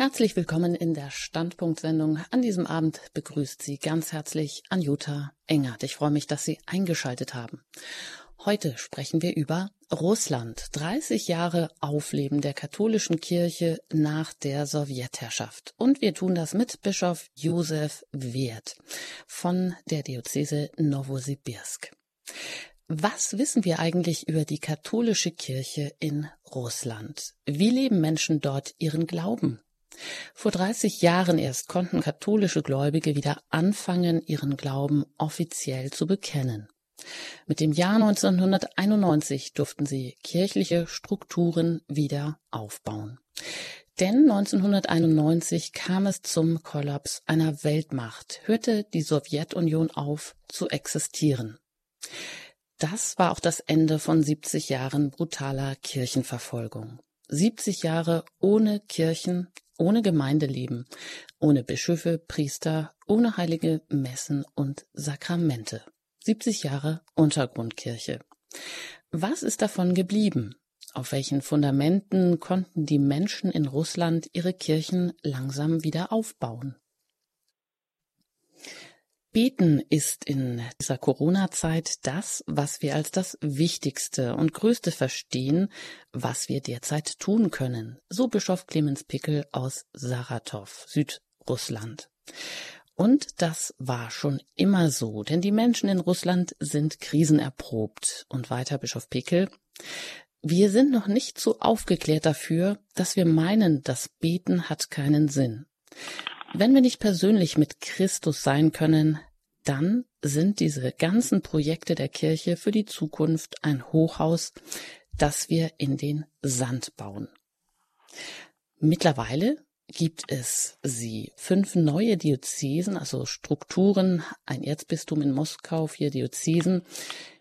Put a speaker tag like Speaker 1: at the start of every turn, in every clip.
Speaker 1: Herzlich willkommen in der Standpunktsendung. An diesem Abend begrüßt Sie ganz herzlich Anjuta Engert. Ich freue mich, dass Sie eingeschaltet haben. Heute sprechen wir über Russland. 30 Jahre Aufleben der katholischen Kirche nach der Sowjetherrschaft. Und wir tun das mit Bischof Josef Wert von der Diözese Novosibirsk. Was wissen wir eigentlich über die katholische Kirche in Russland? Wie leben Menschen dort ihren Glauben? Vor 30 Jahren erst konnten katholische Gläubige wieder anfangen, ihren Glauben offiziell zu bekennen. Mit dem Jahr 1991 durften sie kirchliche Strukturen wieder aufbauen. Denn 1991 kam es zum Kollaps einer Weltmacht, hörte die Sowjetunion auf zu existieren. Das war auch das Ende von 70 Jahren brutaler Kirchenverfolgung. 70 Jahre ohne Kirchen, ohne Gemeindeleben, ohne Bischöfe, Priester, ohne heilige Messen und Sakramente. 70 Jahre Untergrundkirche. Was ist davon geblieben? Auf welchen Fundamenten konnten die Menschen in Russland ihre Kirchen langsam wieder aufbauen? Beten ist in dieser Corona-Zeit das, was wir als das Wichtigste und Größte verstehen, was wir derzeit tun können. So Bischof Clemens Pickel aus Saratow, Südrussland. Und das war schon immer so, denn die Menschen in Russland sind krisenerprobt. Und weiter Bischof Pickel. Wir sind noch nicht so aufgeklärt dafür, dass wir meinen, das Beten hat keinen Sinn. Wenn wir nicht persönlich mit Christus sein können, dann sind diese ganzen Projekte der Kirche für die Zukunft ein Hochhaus, das wir in den Sand bauen. Mittlerweile gibt es sie. Fünf neue Diözesen, also Strukturen, ein Erzbistum in Moskau, vier Diözesen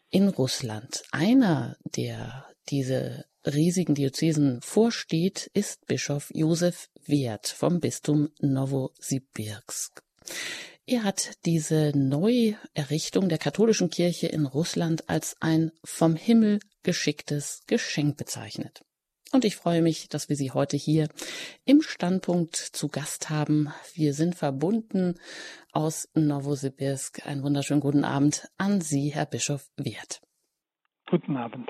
Speaker 1: in Russland. Einer, der diese riesigen Diözesen vorsteht, ist Bischof Josef Wert vom Bistum Novosibirsk. Er hat diese Neuerrichtung der katholischen Kirche in Russland als ein vom Himmel geschicktes Geschenk bezeichnet. Und ich freue mich, dass wir Sie heute hier im Standpunkt zu Gast haben. Wir sind verbunden aus Novosibirsk. Einen wunderschönen guten Abend an Sie, Herr Bischof Wert.
Speaker 2: Guten Abend.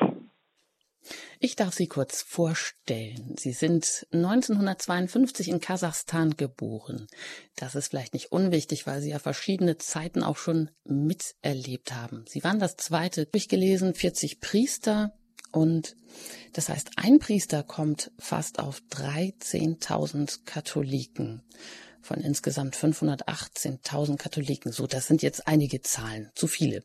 Speaker 1: Ich darf Sie kurz vorstellen. Sie sind 1952 in Kasachstan geboren. Das ist vielleicht nicht unwichtig, weil Sie ja verschiedene Zeiten auch schon miterlebt haben. Sie waren das zweite durchgelesen, 40 Priester und das heißt, ein Priester kommt fast auf 13.000 Katholiken von insgesamt 518.000 Katholiken. So, das sind jetzt einige Zahlen, zu viele.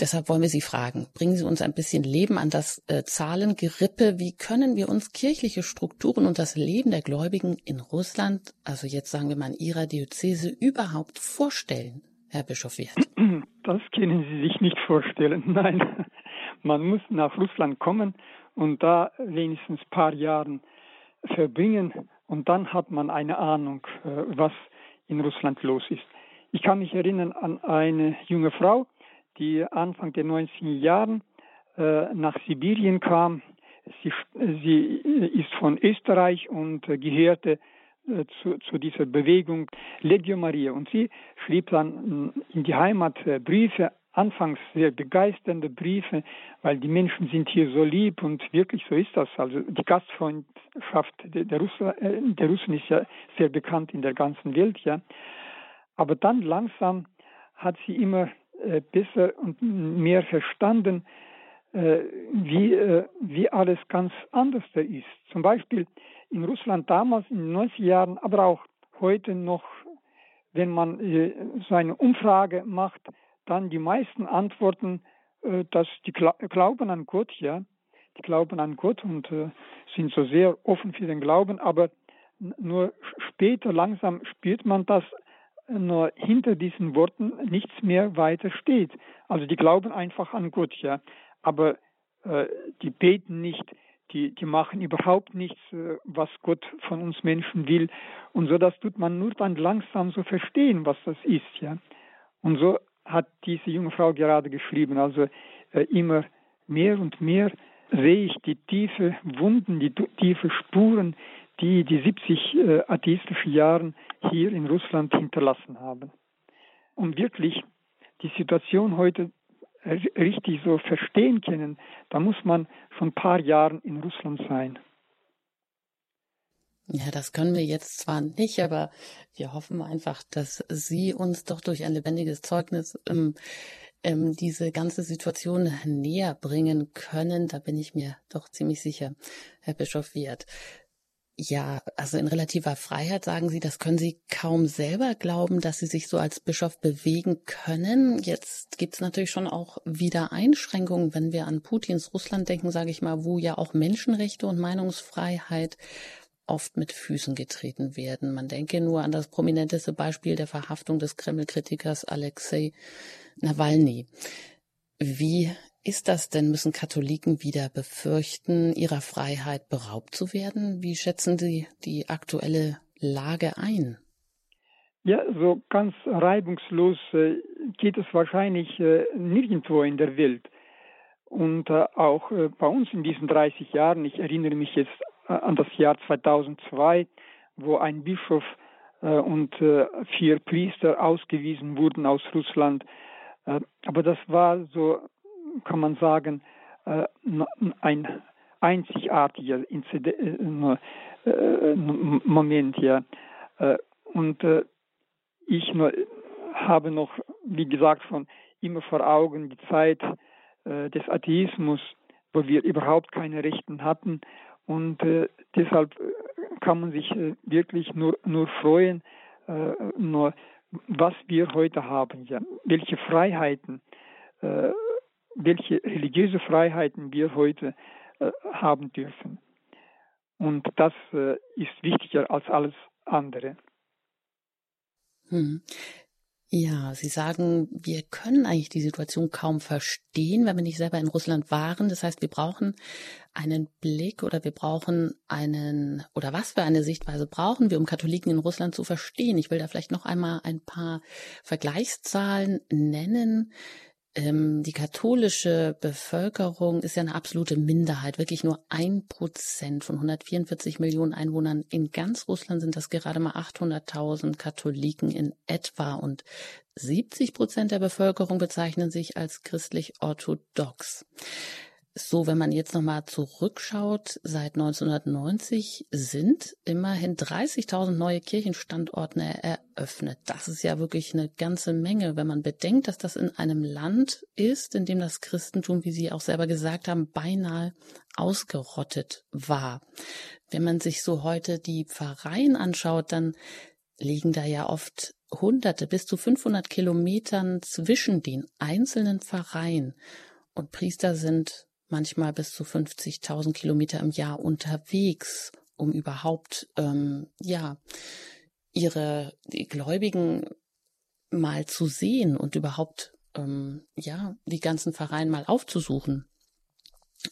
Speaker 1: Deshalb wollen wir Sie fragen, bringen Sie uns ein bisschen Leben an das äh, Zahlengerippe. Wie können wir uns kirchliche Strukturen und das Leben der Gläubigen in Russland, also jetzt sagen wir mal in Ihrer Diözese, überhaupt vorstellen, Herr Bischof Wert?
Speaker 2: Das können Sie sich nicht vorstellen. Nein, man muss nach Russland kommen und da wenigstens ein paar Jahre verbringen und dann hat man eine Ahnung, äh, was in Russland los ist. Ich kann mich erinnern an eine junge Frau, die Anfang der 90er Jahren äh, nach Sibirien kam. Sie, sie ist von Österreich und gehörte äh, zu, zu, dieser Bewegung Legio Maria. Und sie schrieb dann in die Heimat Briefe anfangs sehr begeisternde Briefe, weil die Menschen sind hier so lieb und wirklich so ist das. Also die Gastfreundschaft der, Russen, äh, der Russen ist ja sehr bekannt in der ganzen Welt, ja. Aber dann langsam hat sie immer äh, besser und mehr verstanden, äh, wie, wie alles ganz anders da ist. Zum Beispiel in Russland damals in den 90 Jahren, aber auch heute noch, wenn man so eine Umfrage macht, dann die meisten antworten, äh, dass die glauben an Gott, ja, die glauben an Gott und äh, sind so sehr offen für den Glauben, aber nur später langsam spürt man, dass nur hinter diesen Worten nichts mehr weiter steht. Also die glauben einfach an Gott, ja, aber äh, die beten nicht, die, die machen überhaupt nichts, äh, was Gott von uns Menschen will. Und so das tut man nur dann langsam so verstehen, was das ist, ja. Und so hat diese junge Frau gerade geschrieben. Also äh, immer mehr und mehr sehe ich die tiefe Wunden, die tiefe Spuren, die die 70 äh, atheistische Jahre hier in Russland hinterlassen haben. Um wirklich die Situation heute richtig so verstehen können, da muss man schon ein paar Jahre in Russland sein.
Speaker 1: Ja, das können wir jetzt zwar nicht, aber wir hoffen einfach, dass Sie uns doch durch ein lebendiges Zeugnis ähm, ähm, diese ganze Situation näher bringen können. Da bin ich mir doch ziemlich sicher, Herr Bischof Wirth. Ja, also in relativer Freiheit sagen Sie, das können Sie kaum selber glauben, dass Sie sich so als Bischof bewegen können. Jetzt gibt es natürlich schon auch wieder Einschränkungen, wenn wir an Putins Russland denken, sage ich mal, wo ja auch Menschenrechte und Meinungsfreiheit oft mit Füßen getreten werden. Man denke nur an das prominenteste Beispiel der Verhaftung des Kreml-Kritikers Alexei Nawalny. Wie ist das denn? Müssen Katholiken wieder befürchten, ihrer Freiheit beraubt zu werden? Wie schätzen Sie die aktuelle Lage ein?
Speaker 2: Ja, so ganz reibungslos äh, geht es wahrscheinlich äh, nirgendwo in der Welt. Und äh, auch bei uns in diesen 30 Jahren, ich erinnere mich jetzt an das Jahr 2002, wo ein Bischof äh, und vier Priester ausgewiesen wurden aus Russland. aber das war so kann man sagen, äh, ein einzigartiger äh, äh, Moment hier. Und ich habe noch, wie gesagt, schon immer vor Augen die Zeit des Atheismus, wo wir überhaupt keine Rechten hatten. Und deshalb kann man sich wirklich nur, nur freuen, nur was wir heute haben, ja, welche Freiheiten welche religiöse Freiheiten wir heute äh, haben dürfen. Und das äh, ist wichtiger als alles andere.
Speaker 1: Hm. Ja, Sie sagen, wir können eigentlich die Situation kaum verstehen, wenn wir nicht selber in Russland waren. Das heißt, wir brauchen einen Blick oder wir brauchen einen, oder was für eine Sichtweise brauchen wir, um Katholiken in Russland zu verstehen. Ich will da vielleicht noch einmal ein paar Vergleichszahlen nennen. Ähm, die katholische Bevölkerung ist ja eine absolute Minderheit. Wirklich nur ein Prozent von 144 Millionen Einwohnern in ganz Russland sind das gerade mal 800.000 Katholiken in etwa und 70 Prozent der Bevölkerung bezeichnen sich als christlich orthodox so, wenn man jetzt nochmal zurückschaut, seit 1990 sind immerhin 30.000 neue Kirchenstandorte eröffnet. Das ist ja wirklich eine ganze Menge, wenn man bedenkt, dass das in einem Land ist, in dem das Christentum, wie Sie auch selber gesagt haben, beinahe ausgerottet war. Wenn man sich so heute die Pfarreien anschaut, dann liegen da ja oft Hunderte bis zu 500 Kilometern zwischen den einzelnen Pfarreien. Und Priester sind manchmal bis zu 50.000 Kilometer im Jahr unterwegs, um überhaupt, ähm, ja, ihre Gläubigen mal zu sehen und überhaupt, ähm, ja, die ganzen Vereine mal aufzusuchen.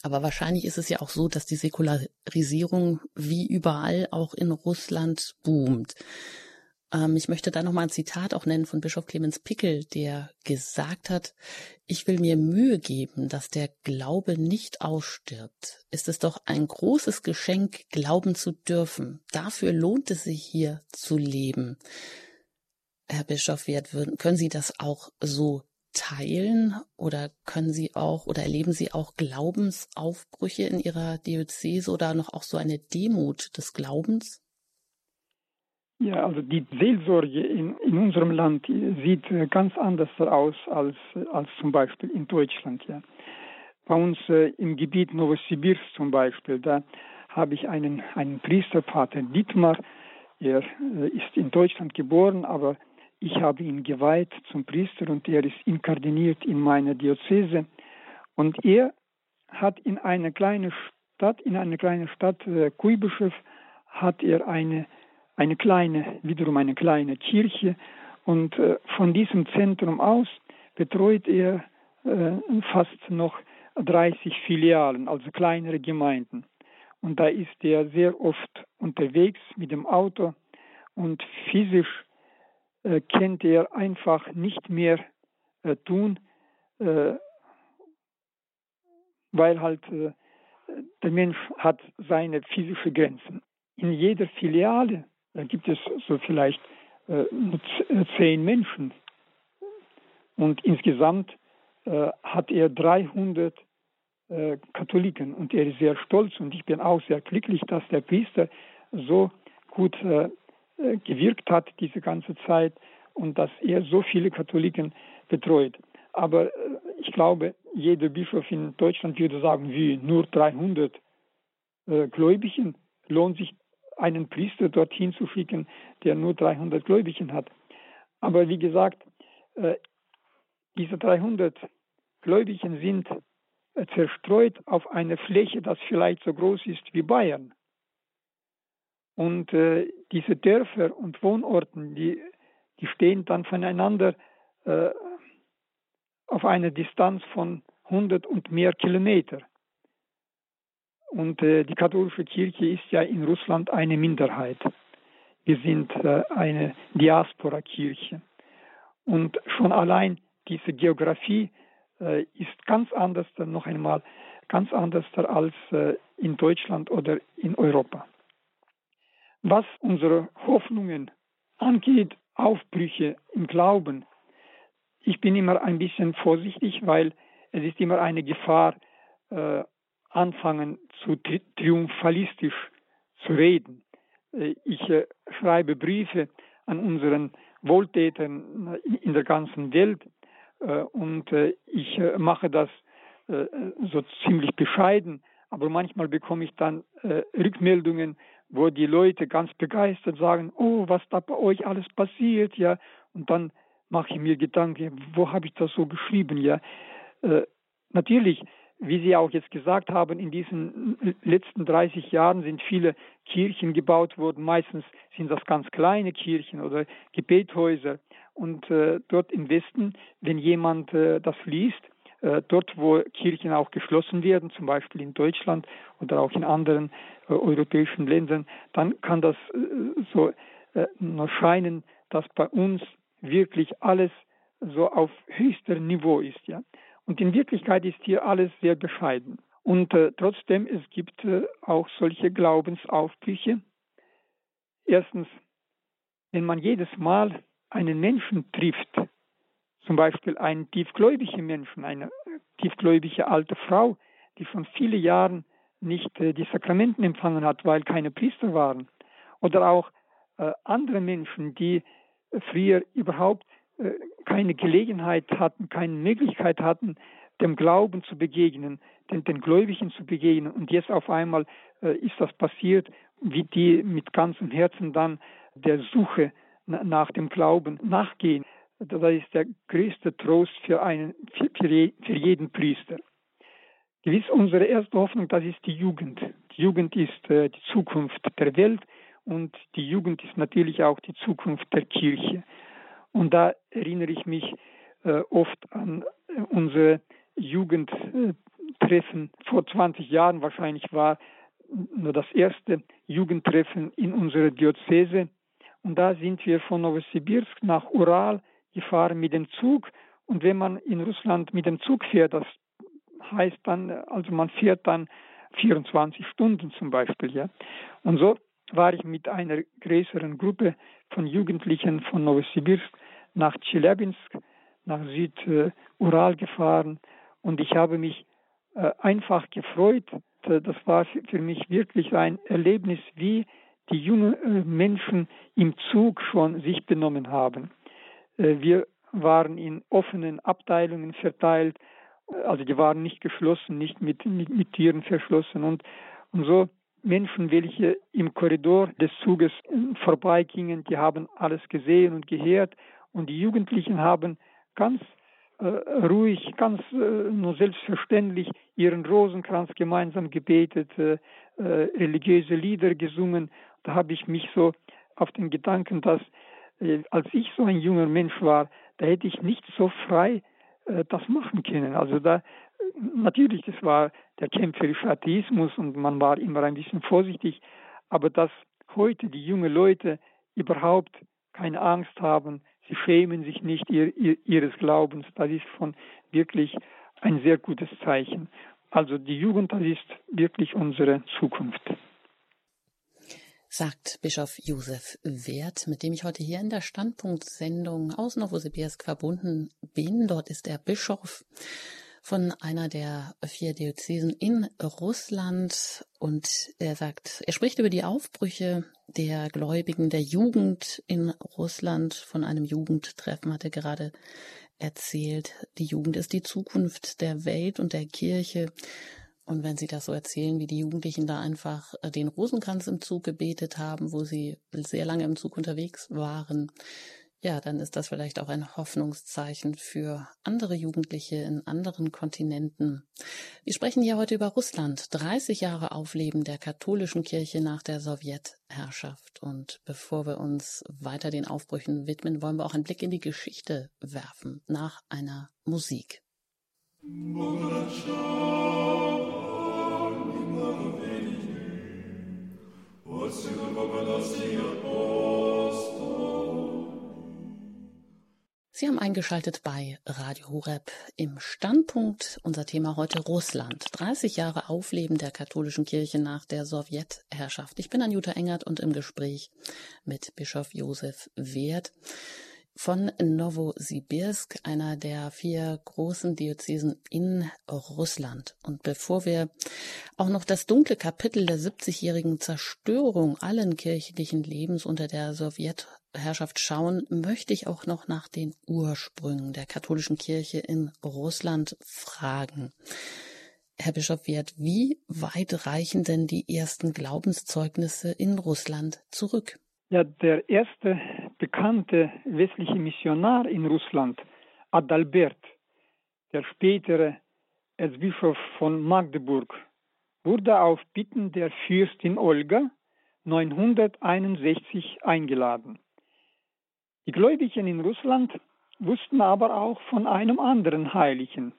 Speaker 1: Aber wahrscheinlich ist es ja auch so, dass die Säkularisierung wie überall auch in Russland boomt. Ähm, ich möchte da nochmal ein Zitat auch nennen von Bischof Clemens Pickel, der gesagt hat, ich will mir Mühe geben, dass der Glaube nicht ausstirbt. Ist es doch ein großes Geschenk, glauben zu dürfen. Dafür lohnt es sich hier zu leben. Herr Bischof Wert, können Sie das auch so teilen oder können Sie auch oder erleben Sie auch Glaubensaufbrüche in Ihrer Diözese oder noch auch so eine Demut des Glaubens?
Speaker 2: Ja, also die Seelsorge in, in unserem Land sieht äh, ganz anders aus als, als zum Beispiel in Deutschland. Ja. Bei uns äh, im Gebiet Novosibirsk zum Beispiel, da habe ich einen, einen Priesterpater Dietmar. Er äh, ist in Deutschland geboren, aber ich habe ihn geweiht zum Priester und er ist inkardiniert in meiner Diözese. Und er hat in einer kleinen Stadt, in einer kleinen Stadt äh, Kuibyschew, hat er eine eine kleine, wiederum eine kleine Kirche. Und äh, von diesem Zentrum aus betreut er äh, fast noch 30 Filialen, also kleinere Gemeinden. Und da ist er sehr oft unterwegs mit dem Auto und physisch äh, kennt er einfach nicht mehr äh, tun, äh, weil halt äh, der Mensch hat seine physischen Grenzen. in jeder Filiale da gibt es so vielleicht äh, zehn Menschen. Und insgesamt äh, hat er 300 äh, Katholiken und er ist sehr stolz und ich bin auch sehr glücklich, dass der Priester so gut äh, äh, gewirkt hat diese ganze Zeit und dass er so viele Katholiken betreut. Aber äh, ich glaube, jeder Bischof in Deutschland würde sagen, wie nur 300 äh, Gläubigen lohnt sich einen Priester dorthin zu schicken, der nur 300 Gläubigen hat. Aber wie gesagt, äh, diese 300 Gläubigen sind äh, zerstreut auf einer Fläche, das vielleicht so groß ist wie Bayern. Und äh, diese Dörfer und Wohnorten, die, die stehen dann voneinander auf einer Distanz von 100 und mehr Kilometer. Und äh, die katholische Kirche ist ja in Russland eine Minderheit. Wir sind äh, eine Diaspora-Kirche. Und schon allein diese Geografie äh, ist ganz anders, noch einmal ganz anders als äh, in Deutschland oder in Europa. Was unsere Hoffnungen angeht, Aufbrüche im Glauben, ich bin immer ein bisschen vorsichtig, weil es ist immer eine Gefahr, äh, anfangen zu tri triumphalistisch zu reden. Äh, ich äh, schreibe Briefe an unseren Wohltätern in der ganzen Welt äh, und ich mache das so ziemlich bescheiden, aber manchmal bekomme ich dann Rückmeldungen, wo die Leute ganz begeistert sagen, oh, was da bei euch alles passiert, ja, und dann mache ich mir Gedanken, wo habe ich das so geschrieben, ja. Natürlich wie Sie auch jetzt gesagt haben, in diesen letzten 30 Jahren sind viele Kirchen gebaut worden. Meistens sind das ganz kleine Kirchen oder Gebethäuser. Und äh, dort im Westen, wenn jemand äh, das liest, äh, dort wo Kirchen auch geschlossen werden, zum Beispiel in Deutschland oder auch in anderen äh, europäischen Ländern, dann kann das äh, so äh, nur scheinen, dass bei uns wirklich alles so auf höchstem Niveau ist. Ja. Und in Wirklichkeit ist hier alles sehr bescheiden. Und äh, trotzdem, es gibt äh, auch solche Glaubensaufbrüche. Erstens, wenn man jedes Mal einen Menschen trifft, zum Beispiel einen tiefgläubigen Menschen, eine tiefgläubige alte Frau, die schon viele Jahre nicht äh, die Sakramenten empfangen hat, weil keine Priester waren, oder auch äh, andere Menschen, die früher überhaupt äh, keine Gelegenheit hatten, keine Möglichkeit hatten, dem Glauben zu begegnen, den, den Gläubigen zu begegnen. Und jetzt auf einmal äh, ist das passiert, wie die mit ganzem Herzen dann der Suche nach dem Glauben nachgehen. Das ist der größte Trost für, einen, für, für jeden Priester. Gewiss, unsere erste Hoffnung, das ist die Jugend. Die Jugend ist äh, die Zukunft der Welt und die Jugend ist natürlich auch die Zukunft der Kirche. Und da erinnere ich mich äh, oft an äh, unsere Jugendtreffen vor 20 Jahren wahrscheinlich war nur das erste Jugendtreffen in unserer Diözese. Und da sind wir von Novosibirsk nach Ural gefahren mit dem Zug. Und wenn man in Russland mit dem Zug fährt, das heißt dann, also man fährt dann 24 Stunden zum Beispiel, ja. Und so war ich mit einer größeren Gruppe von Jugendlichen von Novosibirsk nach Tschelabinsk, nach Südural gefahren und ich habe mich äh, einfach gefreut. Das war für mich wirklich ein Erlebnis, wie die jungen äh, Menschen im Zug schon sich benommen haben. Äh, wir waren in offenen Abteilungen verteilt, also die waren nicht geschlossen, nicht mit, mit, mit Tieren verschlossen und, und so Menschen, welche im Korridor des Zuges vorbeigingen, die haben alles gesehen und gehört und die Jugendlichen haben ganz äh, ruhig, ganz äh, nur selbstverständlich ihren Rosenkranz gemeinsam gebetet, äh, äh, religiöse Lieder gesungen. Da habe ich mich so auf den Gedanken, dass äh, als ich so ein junger Mensch war, da hätte ich nicht so frei äh, das machen können. Also da natürlich, das war der kämpferische Atheismus und man war immer ein bisschen vorsichtig, aber dass heute die jungen Leute überhaupt keine Angst haben, sie schämen sich nicht ihr, ihr, ihres Glaubens. Das ist von wirklich ein sehr gutes Zeichen. Also die Jugend, das ist wirklich unsere Zukunft.
Speaker 1: Sagt Bischof Josef Wert, mit dem ich heute hier in der Standpunktsendung aus Novosibirsk verbunden bin. Dort ist er Bischof von einer der vier Diözesen in Russland und er sagt, er spricht über die Aufbrüche der Gläubigen, der Jugend in Russland. Von einem Jugendtreffen hat er gerade erzählt. Die Jugend ist die Zukunft der Welt und der Kirche. Und wenn Sie das so erzählen, wie die Jugendlichen da einfach äh, den Rosenkranz im Zug gebetet haben, wo sie sehr lange im Zug unterwegs waren, ja, dann ist das vielleicht auch ein Hoffnungszeichen für andere Jugendliche in anderen Kontinenten. Wir sprechen hier heute über Russland, 30 Jahre Aufleben der katholischen Kirche nach der Sowjetherrschaft. Und bevor wir uns weiter den Aufbrüchen widmen, wollen wir auch einen Blick in die Geschichte werfen nach einer Musik. Musik Sie haben eingeschaltet bei Radio Horeb im Standpunkt. Unser Thema heute Russland. 30 Jahre Aufleben der katholischen Kirche nach der Sowjetherrschaft. Ich bin Anjuta Engert und im Gespräch mit Bischof Josef Wert von Novosibirsk, einer der vier großen Diözesen in Russland. Und bevor wir auch noch das dunkle Kapitel der 70-jährigen Zerstörung allen kirchlichen Lebens unter der Sowjetherrschaft schauen, möchte ich auch noch nach den Ursprüngen der katholischen Kirche in Russland fragen. Herr Bischof Wert, wie weit reichen denn die ersten Glaubenszeugnisse in Russland zurück?
Speaker 2: Ja, der erste bekannte westliche Missionar in Russland, Adalbert, der spätere Erzbischof von Magdeburg, wurde auf Bitten der Fürstin Olga 961 eingeladen. Die Gläubigen in Russland wussten aber auch von einem anderen Heiligen,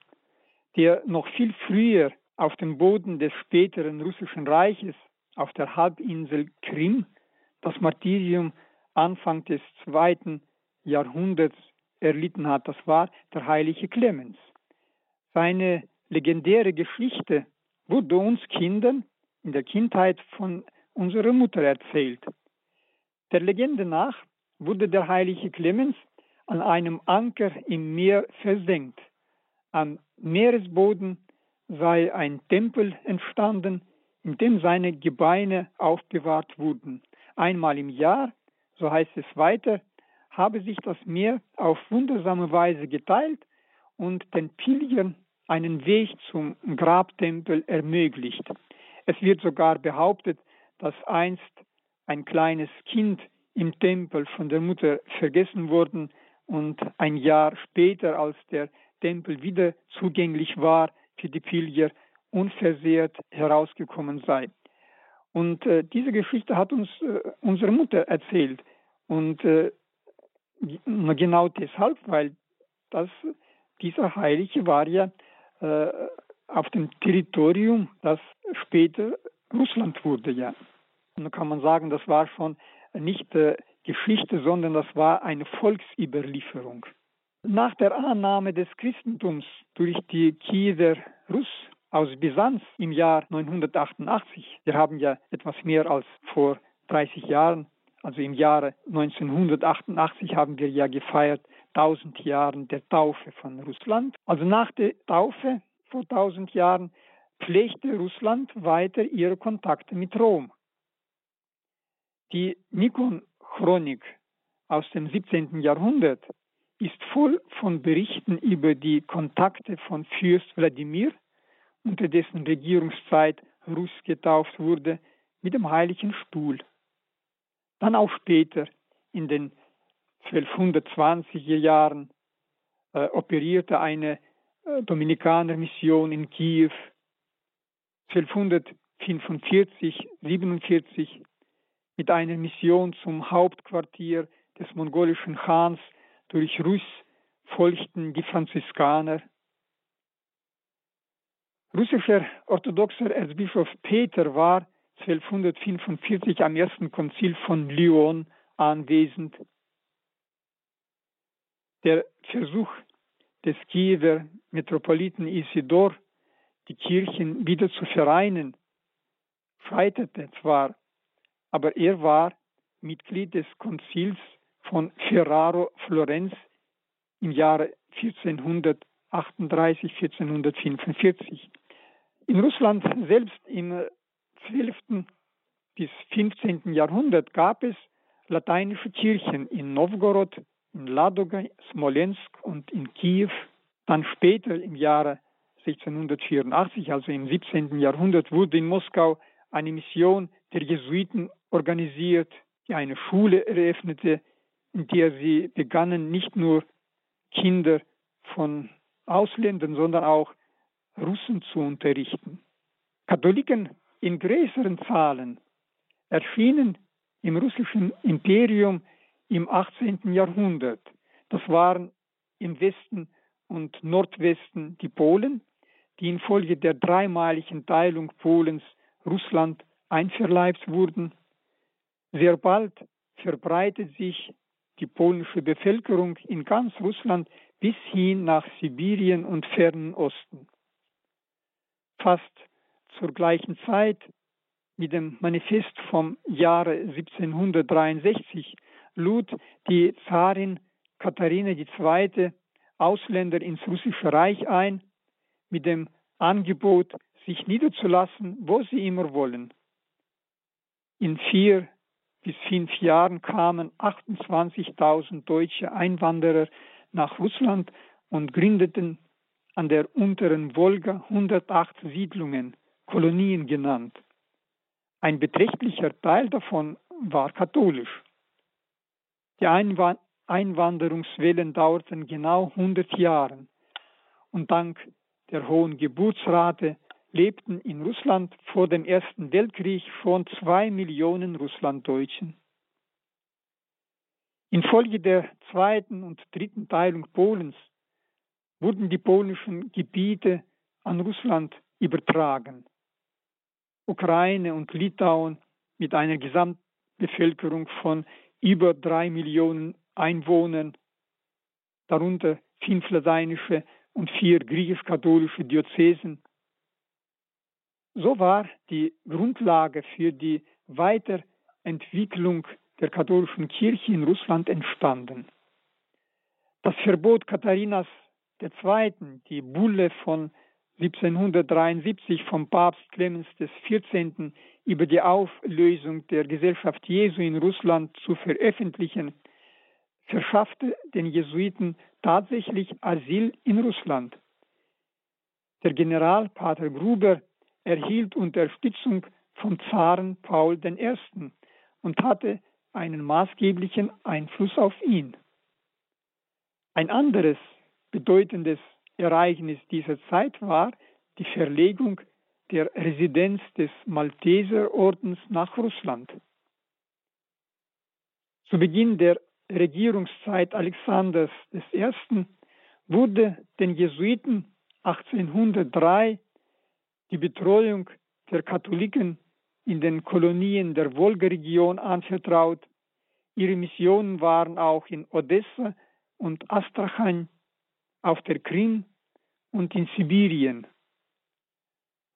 Speaker 2: der noch viel früher auf dem Boden des späteren russischen Reiches auf der Halbinsel Krim das Martyrium Anfang des zweiten Jahrhunderts erlitten hat. Das war der heilige Clemens. Seine legendäre Geschichte wurde uns Kindern in der Kindheit von unserer Mutter erzählt. Der Legende nach wurde der heilige Clemens an einem Anker im Meer versenkt. Am Meeresboden sei ein Tempel entstanden, in dem seine Gebeine aufbewahrt wurden. Einmal im Jahr, so heißt es weiter, habe sich das Meer auf wundersame Weise geteilt und den Pilgern einen Weg zum Grabtempel ermöglicht. Es wird sogar behauptet, dass einst ein kleines Kind im Tempel von der Mutter vergessen worden und ein Jahr später, als der Tempel wieder zugänglich war für die Pilger, unversehrt herausgekommen sei. Und äh, diese Geschichte hat uns äh, unsere Mutter erzählt. Und äh, genau deshalb, weil das, dieser Heilige war ja äh, auf dem Territorium, das später Russland wurde, ja. Und da kann man sagen, das war schon nicht äh, Geschichte, sondern das war eine Volksüberlieferung. Nach der Annahme des Christentums durch die Kiewer Russ aus Byzanz im Jahr 988. Wir haben ja etwas mehr als vor 30 Jahren, also im Jahre 1988 haben wir ja gefeiert 1000 Jahren der Taufe von Russland. Also nach der Taufe vor 1000 Jahren pflegte Russland weiter ihre Kontakte mit Rom. Die Nikon-Chronik aus dem 17. Jahrhundert ist voll von Berichten über die Kontakte von Fürst Wladimir unter dessen Regierungszeit Russ getauft wurde, mit dem Heiligen Stuhl. Dann auch später, in den 1220er Jahren, äh, operierte eine äh, Dominikanermission in Kiew. 1245, 47 mit einer Mission zum Hauptquartier des mongolischen Khans durch Russ folgten die Franziskaner Russischer orthodoxer Erzbischof Peter war 1245 am ersten Konzil von Lyon anwesend. Der Versuch des Kiewer Metropoliten Isidor, die Kirchen wieder zu vereinen, scheiterte zwar, aber er war Mitglied des Konzils von Ferraro Florenz im Jahre 1438, 1445. In Russland selbst im 12. bis 15. Jahrhundert gab es lateinische Kirchen in Novgorod, in Ladoga, Smolensk und in Kiew. Dann später im Jahre 1684, also im 17. Jahrhundert, wurde in Moskau eine Mission der Jesuiten organisiert, die eine Schule eröffnete, in der sie begannen, nicht nur Kinder von Ausländern, sondern auch Russen zu unterrichten. Katholiken in größeren Zahlen erschienen im russischen Imperium im 18. Jahrhundert. Das waren im Westen und Nordwesten die Polen, die infolge der dreimaligen Teilung Polens Russland einverleibt wurden. Sehr bald verbreitet sich die polnische Bevölkerung in ganz Russland bis hin nach Sibirien und fernen Osten. Fast zur gleichen Zeit mit dem Manifest vom Jahre 1763 lud die Zarin Katharina II. Ausländer ins russische Reich ein, mit dem Angebot, sich niederzulassen, wo sie immer wollen. In vier bis fünf Jahren kamen 28.000 deutsche Einwanderer nach Russland und gründeten an der unteren Wolga 108 Siedlungen, Kolonien genannt. Ein beträchtlicher Teil davon war katholisch. Die Einwanderungswellen dauerten genau 100 Jahre und dank der hohen Geburtsrate lebten in Russland vor dem Ersten Weltkrieg schon zwei Millionen Russlanddeutschen. Infolge der zweiten und dritten Teilung Polens wurden die polnischen Gebiete an Russland übertragen. Ukraine und Litauen mit einer Gesamtbevölkerung von über drei Millionen Einwohnern, darunter fünf lateinische und vier griechisch-katholische Diözesen. So war die Grundlage für die Weiterentwicklung der katholischen Kirche in Russland entstanden. Das Verbot Katharinas II., die Bulle von 1773 vom Papst Clemens XIV. über die Auflösung der Gesellschaft Jesu in Russland zu veröffentlichen, verschaffte den Jesuiten tatsächlich Asyl in Russland. Der General Pater Gruber erhielt Unterstützung vom Zaren Paul I. und hatte einen maßgeblichen Einfluss auf ihn. Ein anderes bedeutendes Ereignis dieser Zeit war die Verlegung der Residenz des Malteserordens nach Russland. Zu Beginn der Regierungszeit Alexanders I. wurde den Jesuiten 1803 die Betreuung der Katholiken in den Kolonien der Wolga-Region anvertraut. Ihre Missionen waren auch in Odessa und Astrachan, auf der Krim und in Sibirien.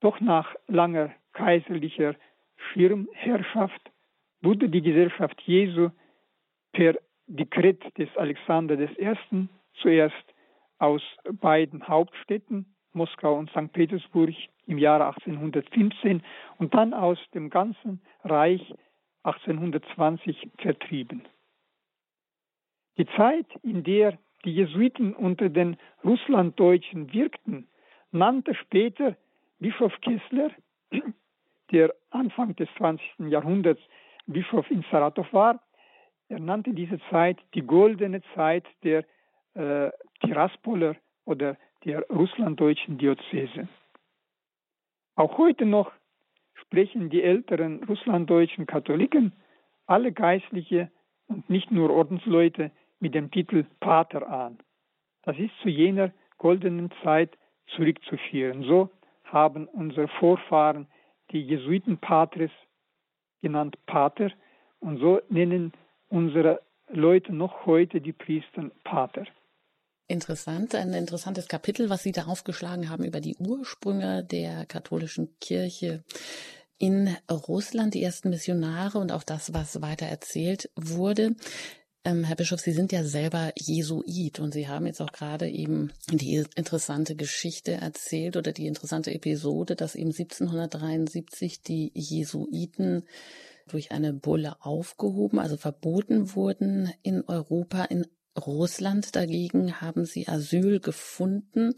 Speaker 2: Doch nach langer kaiserlicher Schirmherrschaft wurde die Gesellschaft Jesu per Dekret des Alexander I. zuerst aus beiden Hauptstädten, Moskau und St. Petersburg, im Jahre 1815 und dann aus dem ganzen Reich 1820 vertrieben. Die Zeit, in der die Jesuiten unter den Russlanddeutschen wirkten, nannte später Bischof Kessler, der Anfang des 20. Jahrhunderts Bischof in Saratow war, er nannte diese Zeit die goldene Zeit der äh, Tiraspoler oder der russlanddeutschen Diözese. Auch heute noch sprechen die älteren russlanddeutschen Katholiken alle Geistliche und nicht nur Ordensleute mit dem Titel Pater an. Das ist zu jener goldenen Zeit zurückzuführen. So haben unsere Vorfahren die Jesuiten Patres genannt Pater und so nennen unsere Leute noch heute die Priester Pater.
Speaker 1: Interessant, ein interessantes Kapitel, was Sie da aufgeschlagen haben über die Ursprünge der katholischen Kirche. in Russland, die ersten Missionare und auch das, was weiter erzählt wurde. Ähm, Herr Bischof, Sie sind ja selber Jesuit und Sie haben jetzt auch gerade eben die interessante Geschichte erzählt oder die interessante Episode, dass eben 1773 die Jesuiten durch eine Bulle aufgehoben, also verboten wurden in Europa. In Russland dagegen haben sie Asyl gefunden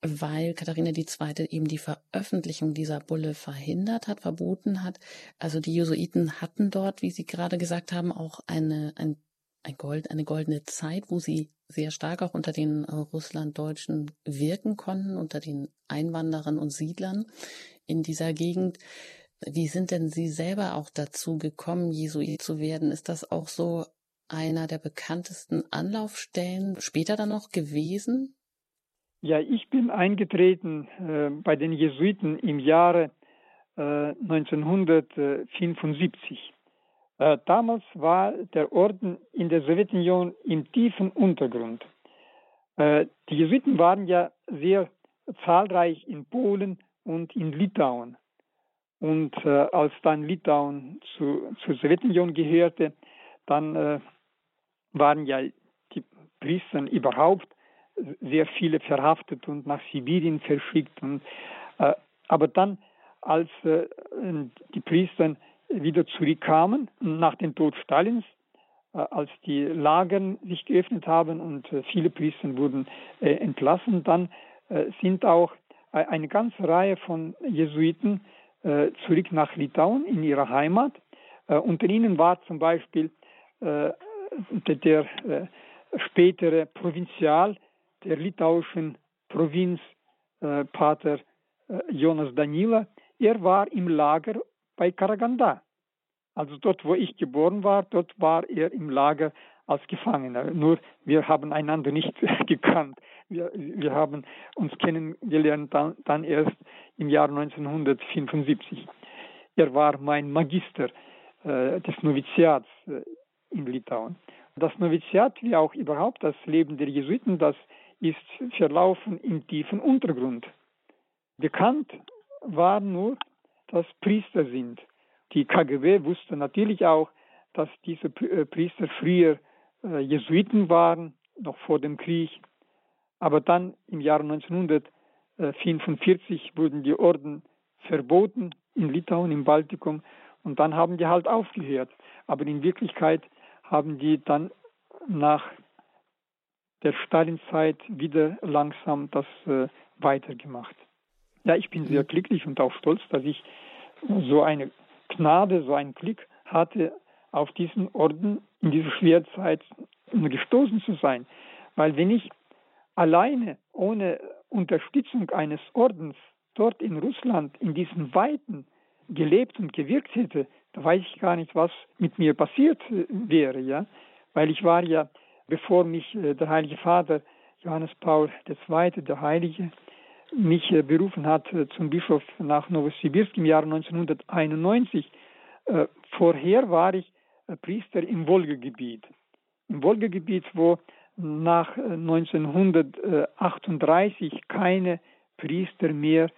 Speaker 1: weil Katharina II. eben die Veröffentlichung dieser Bulle verhindert hat, verboten hat. Also die Jesuiten hatten dort, wie Sie gerade gesagt haben, auch eine, ein, ein Gold, eine goldene Zeit, wo sie sehr stark auch unter den äh, Russlanddeutschen wirken konnten, unter den Einwanderern und Siedlern in dieser Gegend. Wie sind denn Sie selber auch dazu gekommen, Jesuit zu werden? Ist das auch so einer der bekanntesten Anlaufstellen später dann noch gewesen?
Speaker 2: Ja, ich bin eingetreten äh, bei den Jesuiten im Jahre äh, 1975. Äh, damals war der Orden in der Sowjetunion im tiefen Untergrund. Äh, die Jesuiten waren ja sehr zahlreich in Polen und in Litauen. Und äh, als dann Litauen zu, zur Sowjetunion gehörte, dann waren ja die Priester überhaupt sehr viele verhaftet und nach Sibirien verschickt. Und, aber dann, als die Priester wieder zurückkamen, nach dem Tod Stalins, äh, als die Lager sich geöffnet haben und äh, viele Priester wurden äh, entlassen, dann sind auch eine ganze Reihe von Jesuiten zurück nach Litauen in ihre Heimat. unter ihnen war zum Beispiel der, spätere Provinzial der litauischen Provinz Pater Jonas Danila, er war im Lager bei Karaganda. Also dort, wo ich geboren war, dort war er im Lager als Gefangener. Nur wir haben einander nicht gekannt. Wir, wir haben uns kennengelernt dann, dann erst im Jahr 1975. Er war mein Magister äh, des Noviziats äh, in Litauen. Das Noviziat, wie auch überhaupt das Leben der Jesuiten, das ist verlaufen im tiefen Untergrund. Bekannt war nur, dass Priester sind. Die KGB wusste natürlich auch, dass diese äh, Priester früher äh, Jesuiten waren, noch vor dem Krieg. Aber dann im Jahr 1945 wurden die Orden verboten in Litauen, im Baltikum. Und dann haben die halt aufgehört. Aber in Wirklichkeit haben die dann nach der Stalinzeit wieder langsam das äh, weitergemacht. Ja, ich bin sehr glücklich und auch stolz, dass ich so eine Gnade, so einen Glück hatte, auf diesen Orden in dieser schweren Zeit gestoßen zu sein. Weil wenn ich alleine ohne Unterstützung eines Ordens dort in Russland in diesen Weiten gelebt und gewirkt hätte, da weiß ich gar nicht, was mit mir passiert wäre, ja. Weil ich war ja bevor mich äh, der Heilige Vater Johannes Paul II., der Heilige, mich äh, berufen hat äh, zum Bischof nach Novosibirsk im Jahr 1991. Vorher war ich Priester im Wolgegebiet. Im Wolgegebiet, wo nach 1938 keine Priester mehr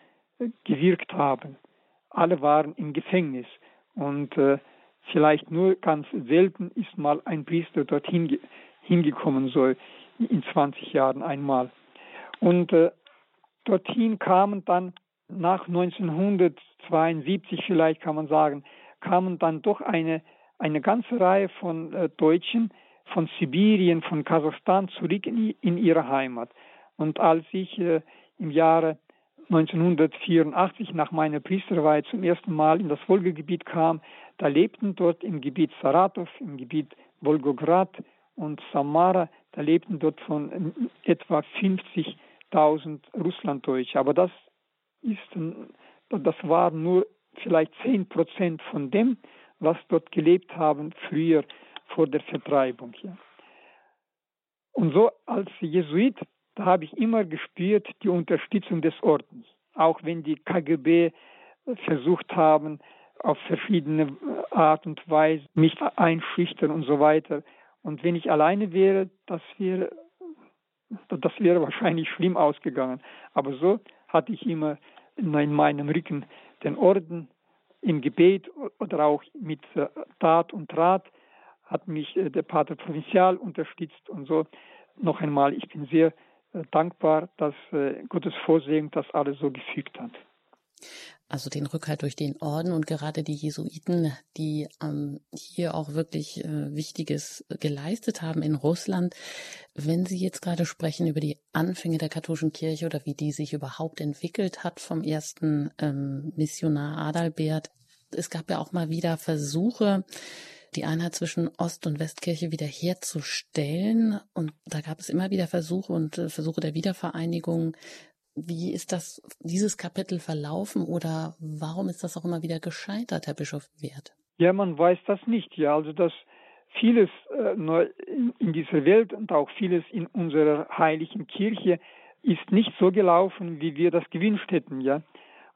Speaker 2: gewirkt haben. Alle waren im Gefängnis und vielleicht nur ganz selten ist mal ein Priester dorthin hingekommen soll in 20 Jahren einmal. Und äh, dorthin kamen dann nach 1972 vielleicht kann man sagen, kamen dann doch eine, eine ganze Reihe von äh, Deutschen von Sibirien, von Kasachstan zurück in, in ihre Heimat. Und als ich äh, im Jahre 1984 nach meiner Priesterweihe zum ersten Mal in das Wolgagebiet kam, da lebten dort im Gebiet Saratov, im Gebiet Volgograd und Samara, da lebten dort von etwa 50.000 Russlanddeutsche. Aber das ist, das war nur vielleicht 10 Prozent von dem, was dort gelebt haben früher vor der Vertreibung. Ja. Und so als Jesuit, da habe ich immer gespürt die Unterstützung des Ordens, auch wenn die KGB versucht haben, auf verschiedene Art und Weise mich einschüchtern und so weiter. Und wenn ich alleine wäre, das wäre, das wäre wahrscheinlich schlimm ausgegangen. Aber so hatte ich immer in meinem Rücken den Orden im Gebet oder auch mit äh, Tat und Rat hat mich äh, der Pater Provinzial unterstützt und so. Noch einmal, ich bin sehr äh, dankbar, dass Gottes Vorsehung das alles so gefügt hat
Speaker 1: also den Rückhalt durch den Orden und gerade die Jesuiten, die ähm, hier auch wirklich äh, Wichtiges geleistet haben in Russland. Wenn Sie jetzt gerade sprechen über die Anfänge der katholischen Kirche oder wie die sich überhaupt entwickelt hat vom ersten ähm, Missionar Adalbert, es gab ja auch mal wieder Versuche, die Einheit zwischen Ost- und Westkirche wiederherzustellen. Und da gab es immer wieder Versuche und äh, Versuche der Wiedervereinigung. Wie ist das, dieses Kapitel verlaufen oder warum ist das auch immer wieder gescheitert, Herr Bischof Wert?
Speaker 2: Ja, man weiß das nicht. Ja, also dass vieles äh, in, in dieser Welt und auch vieles in unserer heiligen Kirche ist nicht so gelaufen, wie wir das gewünscht hätten. Ja,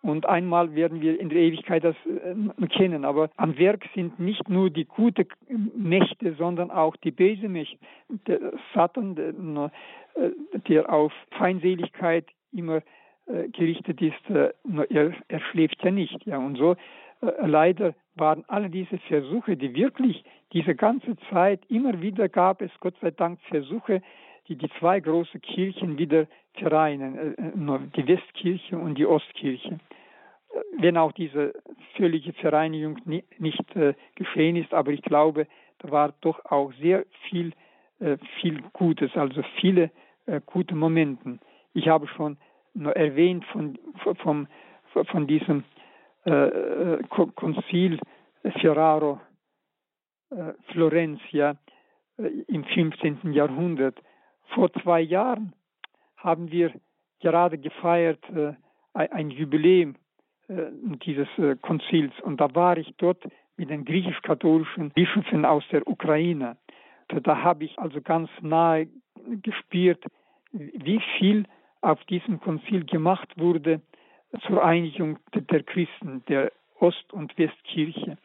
Speaker 2: und einmal werden wir in der Ewigkeit das äh, kennen. Aber am Werk sind nicht nur die guten Mächte, sondern auch die bösen Mächte. Der Satan, der, äh, der auf Feindseligkeit, immer äh, gerichtet ist, äh, er, er schläft ja nicht. Ja. Und so äh, leider waren alle diese Versuche, die wirklich diese ganze Zeit immer wieder gab es, Gott sei Dank, Versuche, die die zwei großen Kirchen wieder vereinen, äh, äh, die Westkirche und die Ostkirche. Äh, wenn auch diese völlige Vereinigung nicht geschehen ist, aber ich glaube, da war doch auch sehr viel, viel Gutes, also viele gute Momente. Ich habe schon erwähnt von, von, von diesem äh, äh Konzil Ferraro äh, Florenz ja, äh, im 15. Jahrhundert. Vor zwei Jahren haben wir gerade gefeiert äh, ein Jubiläum äh, dieses Konzils und da war ich dort mit den griechisch-katholischen Bischöfen aus der Ukraine. Da habe ich also ganz nahe gespürt, wie viel auf diesem Konzil gemacht wurde zur Einigung der Christen, der Ost- und Westkirche.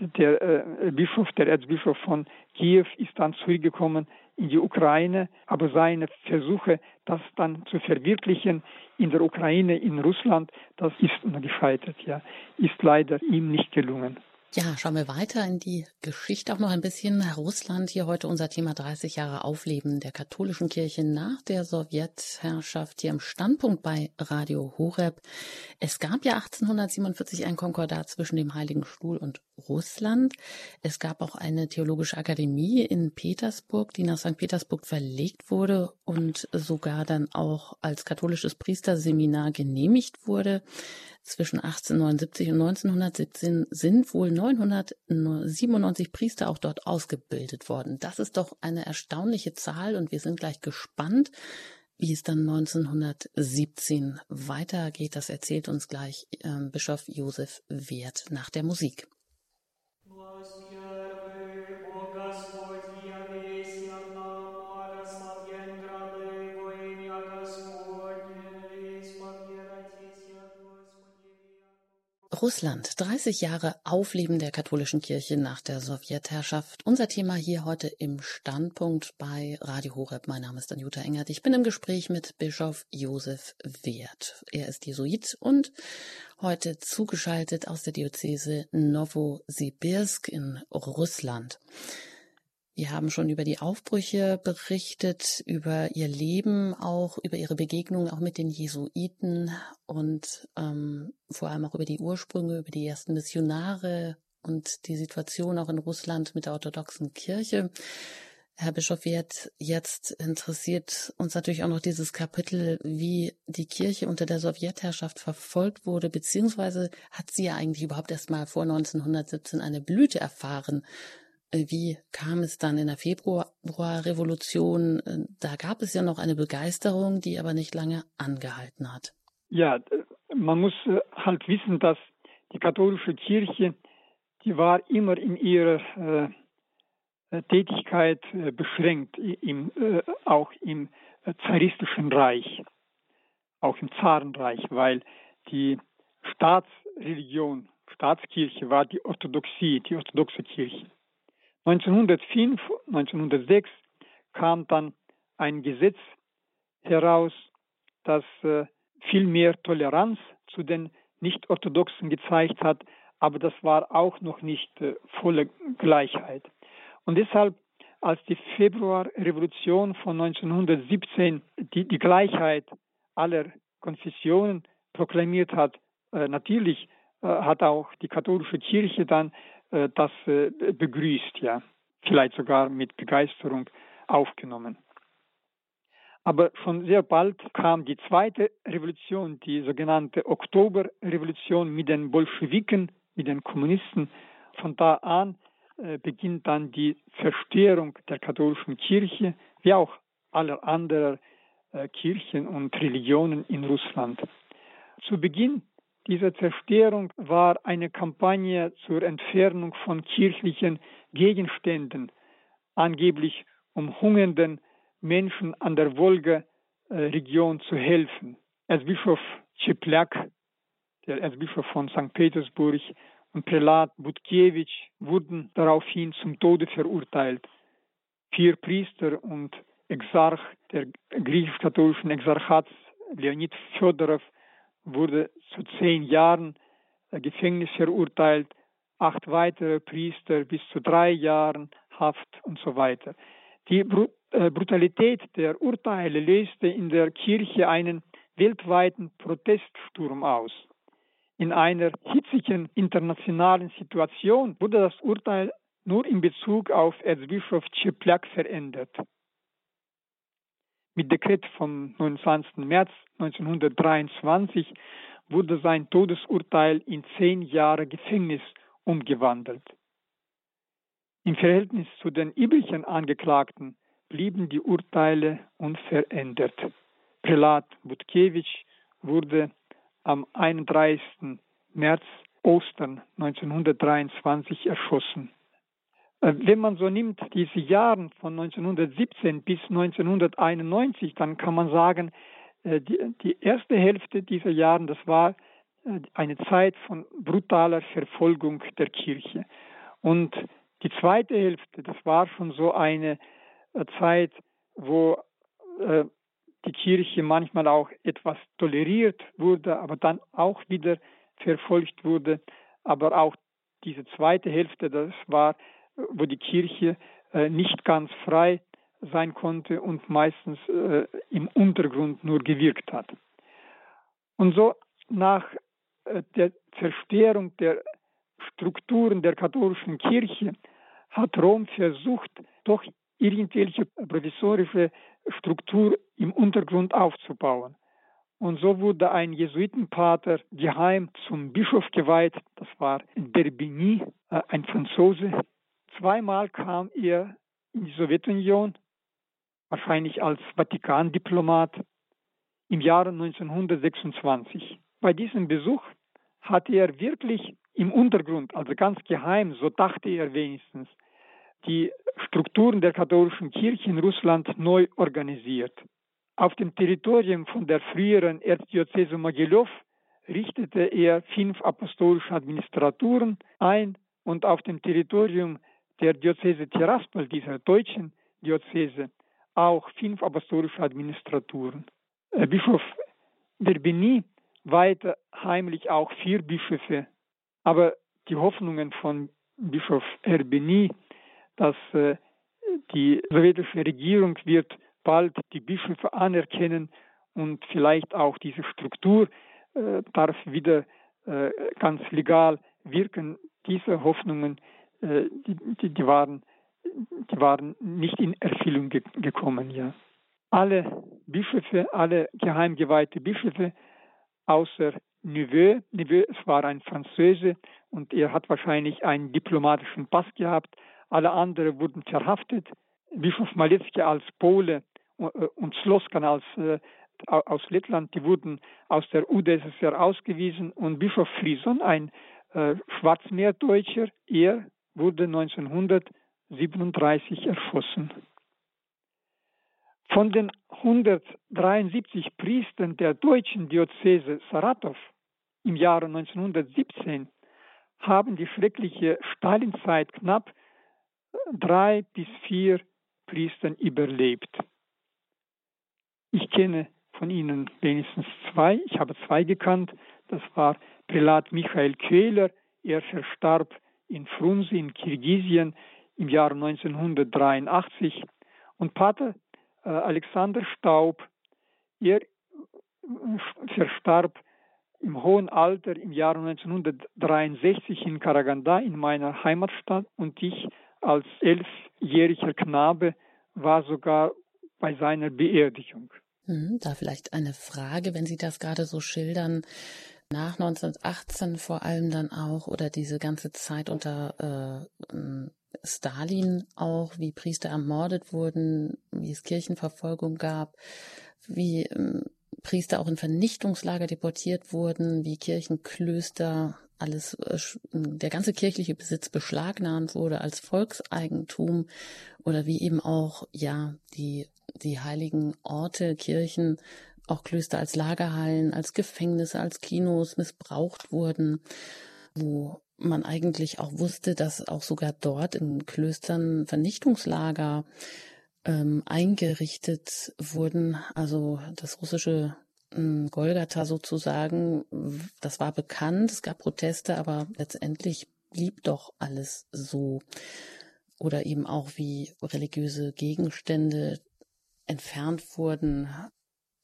Speaker 2: Der äh, Bischof, der Erzbischof von Kiew ist dann zurückgekommen in die Ukraine, aber seine Versuche, das dann zu verwirklichen in der Ukraine, in Russland, das ist gescheitert, ja, ist leider ihm nicht gelungen.
Speaker 1: Ja, schauen wir weiter in die Geschichte auch noch ein bisschen. Russland, hier heute unser Thema 30 Jahre Aufleben der katholischen Kirche nach der Sowjetherrschaft hier im Standpunkt bei Radio Horeb. Es gab ja 1847 ein Konkordat zwischen dem Heiligen Stuhl und Russland. Es gab auch eine theologische Akademie in Petersburg, die nach St. Petersburg verlegt wurde und sogar dann auch als katholisches Priesterseminar genehmigt wurde. Zwischen 1879 und 1917 sind wohl 997 Priester auch dort ausgebildet worden. Das ist doch eine erstaunliche Zahl und wir sind gleich gespannt, wie es dann 1917 weitergeht. Das erzählt uns gleich äh, Bischof Josef Wert nach der Musik. was Russland. 30 Jahre Aufleben der katholischen Kirche nach der Sowjetherrschaft. Unser Thema hier heute im Standpunkt bei Radio Horeb. Mein Name ist Anjuta Engert. Ich bin im Gespräch mit Bischof Josef Wert. Er ist Jesuit und heute zugeschaltet aus der Diözese Novosibirsk in Russland. Wir haben schon über die Aufbrüche berichtet, über ihr Leben, auch über ihre Begegnung auch mit den Jesuiten und ähm, vor allem auch über die Ursprünge, über die ersten Missionare und die Situation auch in Russland mit der orthodoxen Kirche. Herr Bischof Wert, jetzt interessiert uns natürlich auch noch dieses Kapitel, wie die Kirche unter der Sowjetherrschaft verfolgt wurde, beziehungsweise hat sie ja eigentlich überhaupt erst mal vor 1917 eine Blüte erfahren. Äh, wie kam es dann in der Februarrevolution? Äh, da gab es ja noch eine Begeisterung, die aber nicht lange angehalten hat.
Speaker 2: Ja, man muss äh, halt wissen, dass die katholische Kirche, die war immer in ihrer äh, Tätigkeit äh, beschränkt, im, äh, auch im zaristischen Reich, auch im Zarenreich, weil die Staatsreligion, Staatskirche war die Orthodoxie, die orthodoxe Kirche. 1905, 1906 kam dann ein Gesetz heraus, das äh, viel mehr Toleranz zu den Nicht-Orthodoxen gezeigt hat, aber das war auch noch nicht äh, volle Gleichheit. Und deshalb, als die Februarrevolution von 1917 die, die Gleichheit aller Konfessionen proklamiert hat, äh, natürlich hat auch die katholische Kirche dann das äh, begrüßt, ja, vielleicht sogar mit Begeisterung aufgenommen. Aber schon sehr bald kam die zweite Revolution, die sogenannte Oktoberrevolution mit den Bolschewiken, mit den Kommunisten. Von da an äh, beginnt dann die Zerstörung der katholischen Kirche, wie auch aller anderen äh, Kirchen und Religionen in Russland. Zu Beginn dieser Zerstörung war eine Kampagne zur Entfernung von kirchlichen Gegenständen, angeblich um hungernden Menschen an der Wolga-Region zu helfen. Erzbischof Cheplak, der Erzbischof von St. Petersburg und Prälat Butkewitsch wurden daraufhin zum Tode verurteilt. Vier Priester und Exarch der griechisch-katholischen Exarchats Leonid Fedorov wurde zu zehn Jahren Gefängnis verurteilt, acht weitere Priester bis zu drei Jahren Haft und so weiter. Die äh, Brutalität der Urteile löste in der Kirche einen weltweiten Proteststurm aus. In einer hitzigen internationalen Situation wurde das Urteil nur in Bezug auf Erzbischof Cheplak verändert. Mit Dekret vom 29. März 1923 wurde sein Todesurteil in zehn Jahre Gefängnis umgewandelt. Im Verhältnis zu den übrigen Angeklagten blieben die Urteile unverändert. Prälat Butkewitsch wurde am 31. März Ostern 1923 erschossen. Äh, wenn man so nimmt, diese Jahre von 1917 bis 1991, dann kann man sagen, äh, die, die erste Hälfte dieser Jahre, das war äh, eine Zeit von brutaler Verfolgung der Kirche. Und die zweite Hälfte, das war schon so eine Zeit, wo die Kirche manchmal auch etwas toleriert wurde, aber dann auch wieder verfolgt wurde. Aber auch diese zweite Hälfte, das war, wo die Kirche äh, nicht ganz frei sein konnte und meistens äh, im Untergrund nur gewirkt hat. Und so nach äh, der Zerstörung der Strukturen der katholischen Kirche hat Rom versucht, doch irgendwelche provisorische Struktur im Untergrund aufzubauen. Und so wurde ein Jesuitenpater geheim zum Bischof geweiht. Das war Derbigny, ein Franzose. Zweimal kam er in die Sowjetunion, wahrscheinlich als Vatikandiplomat, im Jahre 1926. Bei diesem Besuch hatte er wirklich im Untergrund, also ganz geheim, so dachte er wenigstens, die Strukturen der katholischen Kirche in Russland neu organisiert. Auf dem Territorium von der früheren Erzdiözese Mogiljow richtete er fünf apostolische Administraturen ein und auf dem Territorium der Diözese Tiraspol, dieser deutschen Diözese, auch fünf apostolische Administraturen. Äh, Bischof Verbini weihte heimlich auch vier Bischöfe, aber die Hoffnungen von Bischof Erbeni dass äh, die sowjetische Regierung wird bald die Bischöfe anerkennen und vielleicht auch diese Struktur äh, darf wieder ganz legal wirken. Diese Hoffnungen, die, die, die, waren, die waren nicht in Erfüllung ge gekommen. Ja. Alle Bischöfe, alle geheimgeweihte Bischöfe, außer Neveu, Neveu, es war ein Franzose und er hat wahrscheinlich einen diplomatischen Pass gehabt, alle anderen wurden verhaftet. Bischof Malecki als Pole äh, und Sloskan als äh, aus Lettland, die wurden aus der UdSSR ausgewiesen und Bischof Frison, ein äh, Schwarzmeerdeutscher, er wurde 1937 erschossen. Von den 173 Priestern der deutschen Diözese Saratow im Jahre 1917 haben die schreckliche Stalinzeit knapp drei bis vier Priestern überlebt. Ich kenne von ihnen wenigstens zwei. Ich habe zwei gekannt. Das war Prälat Michael Köhler Er verstarb in Frunze in Kirgisien im Jahr 1983 und Pater äh, Alexander Staub, er äh, verstarb im hohen Alter im Jahr 1963 in Karaganda in meiner Heimatstadt und ich als elfjähriger Knabe war sogar bei seiner Beerdigung.
Speaker 1: Hm, da vielleicht eine Frage, wenn Sie das gerade so schildern. Nach 1918 vor allem dann auch oder diese ganze Zeit unter äh, Stalin auch, wie Priester ermordet wurden, wie es Kirchenverfolgung gab, wie ähm, Priester auch in Vernichtungslager deportiert wurden, wie Kirchenklöster alles, äh, der ganze kirchliche Besitz beschlagnahmt wurde als Volkseigentum oder wie eben auch, ja, die, die heiligen Orte, Kirchen, auch Klöster als Lagerhallen, als Gefängnisse, als Kinos missbraucht wurden, wo man eigentlich auch wusste, dass auch sogar dort in Klöstern Vernichtungslager ähm, eingerichtet wurden. Also das russische ähm, Golgatha sozusagen, das war bekannt, es gab Proteste, aber letztendlich blieb doch alles so. Oder eben auch wie religiöse Gegenstände entfernt wurden,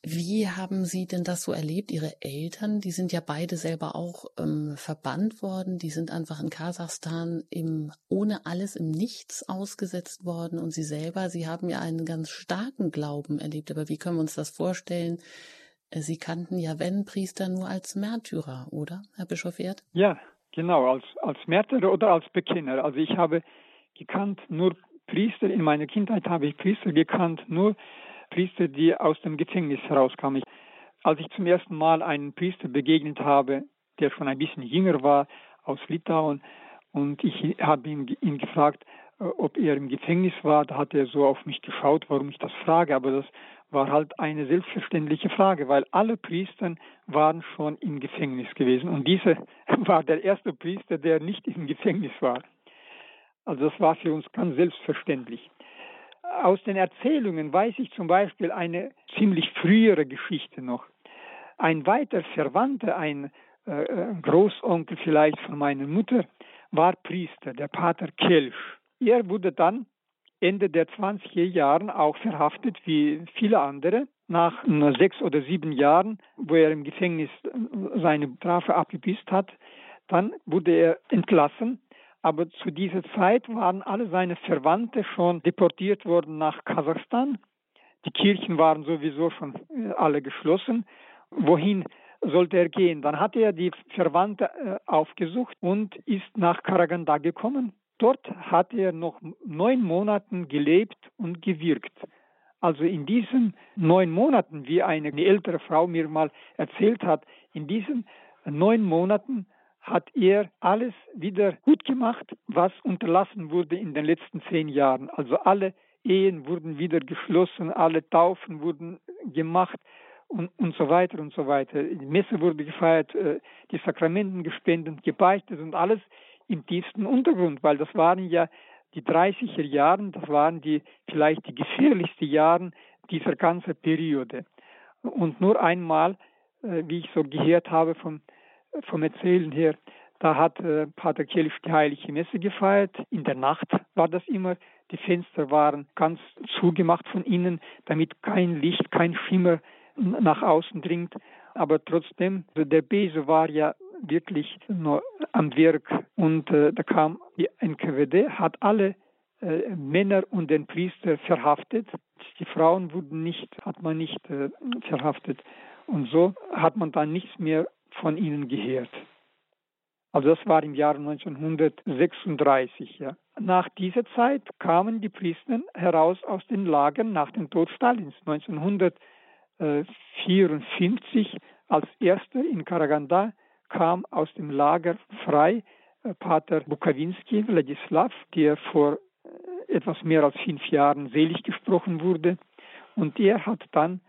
Speaker 1: wie haben Sie denn das so erlebt? Ihre Eltern, die sind ja beide selber auch ähm, verbannt worden, die sind einfach in Kasachstan im, ohne alles im Nichts ausgesetzt worden und Sie selber, Sie haben ja einen ganz starken Glauben erlebt. Aber wie können wir uns das vorstellen? Äh, Sie kannten ja, wenn Priester, nur als Märtyrer, oder, Herr Bischof Erd?
Speaker 2: Ja, genau, als, als Märtyrer oder als Bekenner. Also ich habe gekannt nur Priester, in meiner Kindheit habe ich Priester gekannt, nur Priester, die aus dem Gefängnis herauskamen. Als ich zum ersten Mal einen Priester begegnet habe, der schon ein bisschen jünger war, aus Litauen, und ich habe ihn, ihn gefragt, äh, ob er im Gefängnis war, da hat er so auf mich geschaut, warum ich das frage, aber das war halt eine selbstverständliche Frage, weil alle Priester waren schon im Gefängnis gewesen und dieser war der erste Priester, der nicht im Gefängnis war. Also das war für uns ganz selbstverständlich aus den Erzählungen weiß ich zum Beispiel eine ziemlich frühere Geschichte noch. Ein weiter Verwandter, ein äh, äh Großonkel vielleicht von meiner Mutter, war Priester, der Pater Kelsch. Er wurde dann Ende der 20er Jahren auch verhaftet, wie viele andere. Nach sechs oder sieben Jahren, wo er im Gefängnis seine Strafe abgebisst hat, dann wurde er entlassen aber zu dieser Zeit waren alle seine Verwandte schon deportiert worden nach Kasachstan. Die Kirchen waren sowieso schon äh, alle geschlossen. Wohin sollte er gehen? Dann hat er die Verwandte äh, aufgesucht und ist nach Karaganda gekommen. Dort hat er noch neun Monate gelebt und gewirkt. Also in diesen neun Monaten, wie eine ältere Frau mir mal erzählt hat, in diesen neun Monaten hat er alles wieder gut gemacht, was unterlassen wurde in den letzten zehn Jahren. Also alle Ehen wurden wieder geschlossen, alle Taufen wurden gemacht und, und so weiter und so weiter. Die Messe wurde gefeiert, äh, die Sakramenten gespendet, gebeichtet und alles im tiefsten Untergrund, weil das waren ja die 30er Jahre, das waren die vielleicht die gefährlichsten Jahre dieser ganzen Periode. Und nur einmal, äh, wie ich so gehört habe von vom Erzählen her, da hat äh, Pater Kelch die Heilige Messe gefeiert. In der Nacht war das immer. Die Fenster waren ganz zugemacht von innen, damit kein Licht, kein Schimmer nach außen dringt. Aber trotzdem, der Bese war ja wirklich nur am Werk. Und äh, da kam die NKWD, hat alle äh, Männer und den Priester verhaftet. Die Frauen wurden nicht, hat man nicht äh, verhaftet. Und so hat man dann nichts mehr von ihnen gehört. Also das war im Jahre 1936. Ja. Nach dieser Zeit kamen die Priester heraus aus den Lagern nach dem Tod Stalins 1954 als erster in Karaganda kam aus dem Lager frei äh, Pater Bukawinski Wladislav, der vor äh, etwas mehr als fünf Jahren selig gesprochen wurde. Und er hat dann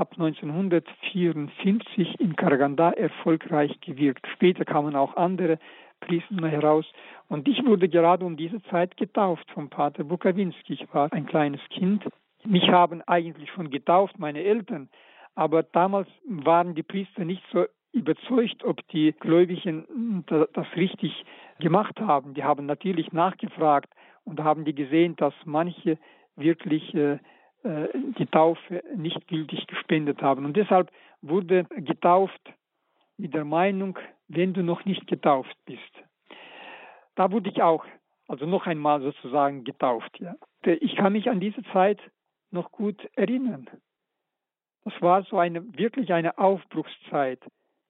Speaker 2: ab 1954 in Karaganda erfolgreich gewirkt. Später kamen auch andere Priester heraus. Und ich wurde gerade um diese Zeit getauft vom Pater Bukawinski. Ich war ein kleines Kind. Mich haben eigentlich schon getauft meine Eltern. Aber damals waren die Priester nicht so überzeugt, ob die Gläubigen das richtig gemacht haben. Die haben natürlich nachgefragt und haben die gesehen, dass manche wirklich äh, die Taufe nicht gültig gespendet haben. Und deshalb wurde getauft mit der Meinung, wenn du noch nicht getauft bist. Da wurde ich auch, also noch einmal sozusagen getauft. Ja. Ich kann mich an diese Zeit noch gut erinnern. Das war so eine wirklich eine Aufbruchszeit.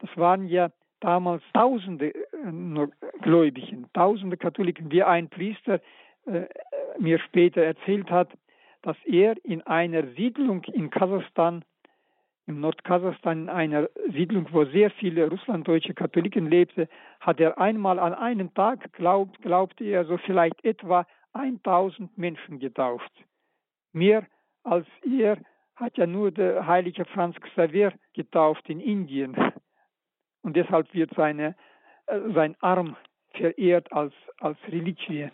Speaker 2: Das waren ja damals Tausende äh, Gläubigen, Tausende Katholiken, wie ein Priester äh, mir später erzählt hat, dass er in einer Siedlung in Kasachstan, im Nordkasachstan, in einer Siedlung, wo sehr viele russlanddeutsche Katholiken lebten, hat er einmal an einem Tag, glaubt, glaubte er, so vielleicht etwa 1000 Menschen getauft. Mehr als er hat ja nur der heilige Franz Xavier getauft in Indien. Und deshalb wird seine, äh, sein Arm verehrt als, als Reliquie.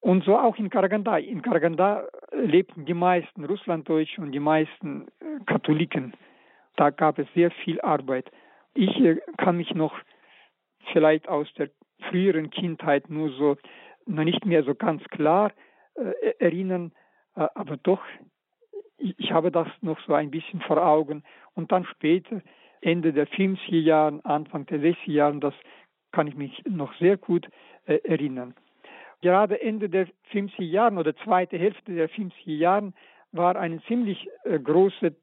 Speaker 2: Und so auch in Karaganda. In Karaganda lebten die meisten Russlanddeutsche und die meisten äh, Katholiken. Da gab es sehr viel Arbeit. Ich äh, kann mich noch vielleicht aus der früheren Kindheit nur so, noch nicht mehr so ganz klar äh, erinnern, äh, aber doch, ich, ich, habe das noch so ein bisschen vor Augen. Und dann später, Ende der 50er Jahre, Anfang der 60er Jahre, das kann ich mich noch sehr gut äh, erinnern. Gerade Ende der 50er Jahre oder zweite Hälfte der 50er Jahre war eine ziemlich äh, große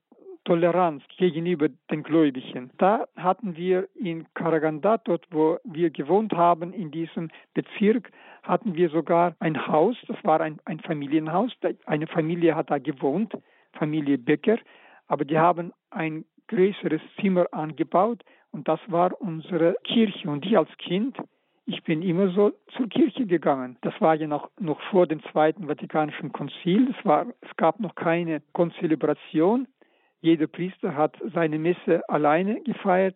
Speaker 2: Toleranz gegenüber den Gläubigen. Da hatten wir in Karaganda, dort wo wir gewohnt haben, in diesem Bezirk, hatten wir sogar ein Haus, das war ein, ein Familienhaus. Eine Familie hat da gewohnt, Familie Becker, aber die haben ein größeres Zimmer angebaut und das war unsere Kirche. Und ich als Kind ich bin immer so zur Kirche gegangen. Das war ja noch, noch vor dem Zweiten Vatikanischen Konzil. Es, war, es gab noch keine Konzelebration. Jeder Priester hat seine Messe alleine gefeiert.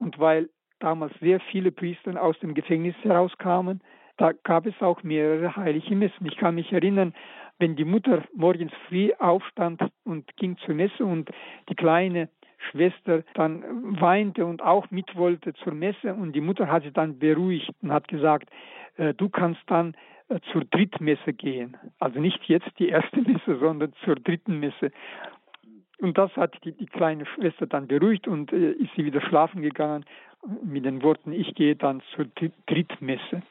Speaker 2: Und weil damals sehr viele Priester aus dem Gefängnis herauskamen, da gab es auch mehrere heilige Messen. Ich kann mich erinnern, wenn die Mutter morgens früh aufstand und ging zur Messe und die kleine Schwester dann weinte und auch mit wollte zur Messe und die Mutter hat sie dann beruhigt und hat gesagt, äh, du kannst dann äh, zur Drittmesse gehen. Also nicht jetzt die erste Messe, sondern zur dritten Messe. Und das hat die, die kleine Schwester dann beruhigt und äh, ist sie wieder schlafen gegangen mit den Worten, ich gehe dann zur Drittmesse.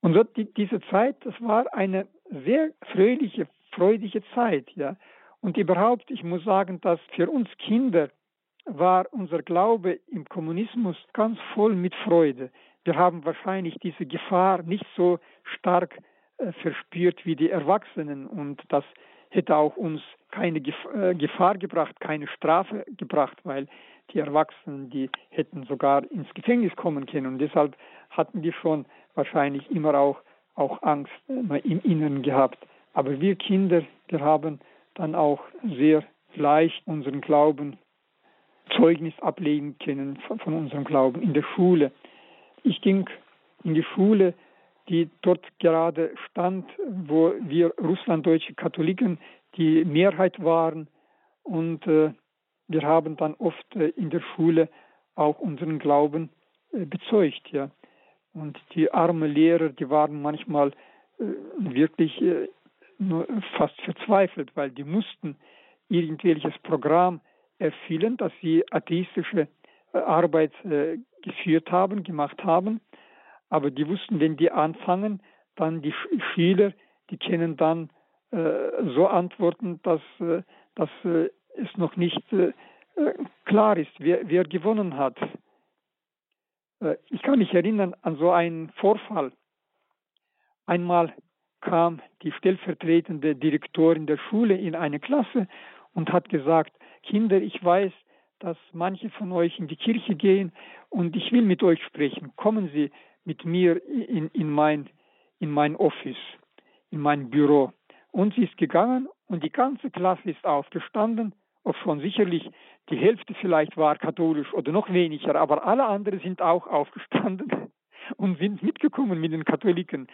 Speaker 2: Und so die, diese Zeit, das war eine sehr fröhliche, freudige Zeit, ja. Und überhaupt, ich muss sagen, dass für uns Kinder war unser Glaube im Kommunismus ganz voll mit Freude. Wir haben wahrscheinlich diese Gefahr nicht so stark äh, verspürt wie die Erwachsenen und das hätte auch uns keine äh, Gefahr gebracht, keine Strafe gebracht, weil die Erwachsenen, die hätten sogar ins Gefängnis kommen können und deshalb hatten die schon wahrscheinlich immer auch, auch Angst äh, im Inneren gehabt. Aber wir Kinder, wir haben dann auch sehr leicht unseren Glauben Zeugnis ablegen können von, unserem Glauben in der Schule. Ich ging in die Schule, die dort gerade stand, wo wir russlanddeutsche Katholiken die Mehrheit waren und äh, wir haben dann oft äh, in der Schule auch unseren Glauben äh, bezeugt, ja. Und die armen Lehrer, die waren manchmal äh, wirklich äh, nur fast verzweifelt, weil die mussten irgendwelches Programm erfüllen, dass sie atheistische äh, Arbeit äh, geführt haben, gemacht haben. Aber die wussten, wenn die anfangen, dann die Schüler, die können dann äh, so antworten, dass, äh, dass äh, es noch nicht äh, klar ist, wer, wer gewonnen hat. ich kann mich erinnern an so einen Vorfall. Einmal kam die stellvertretende Direktorin der Schule in eine Klasse und hat gesagt, Kinder, ich weiß, dass manche von euch in die Kirche gehen und ich will mit euch sprechen. Kommen Sie mit mir in, in, mein, in mein Office, in mein Büro. Und sie ist gegangen und die ganze Klasse ist aufgestanden, ob schon sicherlich die Hälfte vielleicht war katholisch oder noch weniger, aber alle anderen sind auch aufgestanden und sind mitgekommen mit den Katholiken.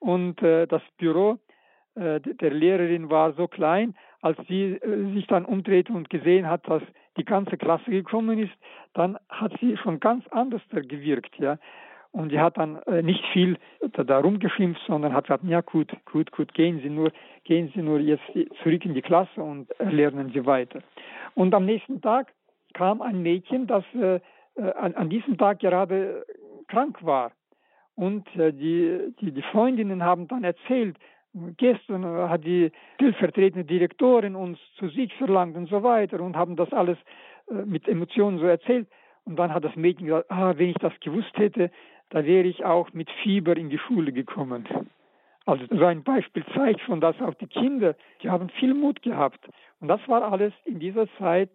Speaker 2: Und äh, das Büro äh, der Lehrerin war so klein, als sie äh, sich dann umdrehte und gesehen hat, dass die ganze Klasse gekommen ist, dann hat sie schon ganz anders gewirkt, ja. Und sie hat dann äh, nicht viel da rumgeschimpft, sondern hat gesagt, ja gut, gut, gut, gehen Sie nur, gehen Sie nur jetzt zurück in die Klasse und lernen Sie weiter. Und am nächsten Tag kam ein Mädchen, das äh, äh an, an, diesem Tag gerade krank war. Und äh, die, die, die Freundinnen haben dann erzählt, gestern hat die stellvertretende Direktorin uns zu sich verlangt und so weiter und haben das alles äh, mit Emotionen so erzählt. Und dann hat das Mädchen gesagt, ah, wenn ich das gewusst hätte, da wäre ich auch mit Fieber in die Schule gekommen. Also so ein Beispiel zeigt schon, dass auch die Kinder, die haben viel Mut gehabt. Und das war alles in dieser Zeit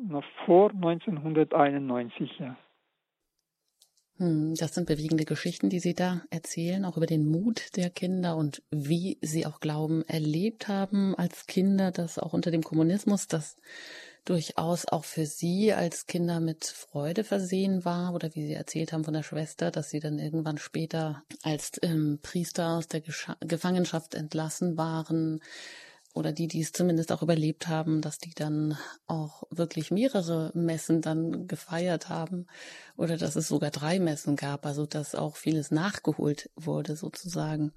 Speaker 2: noch vor 1991, ja.
Speaker 1: Hm, das sind bewegende Geschichten, die Sie da erzählen, auch über den Mut der Kinder und wie sie auch Glauben erlebt haben als Kinder, dass auch unter dem Kommunismus das durchaus auch für Sie als Kinder mit Freude versehen war oder wie Sie erzählt haben von der Schwester, dass Sie dann irgendwann später als ähm, Priester aus der Gesch Gefangenschaft entlassen waren oder die, die es zumindest auch überlebt haben, dass die dann auch wirklich mehrere Messen dann gefeiert haben oder dass es sogar drei Messen gab, also dass auch vieles nachgeholt wurde sozusagen.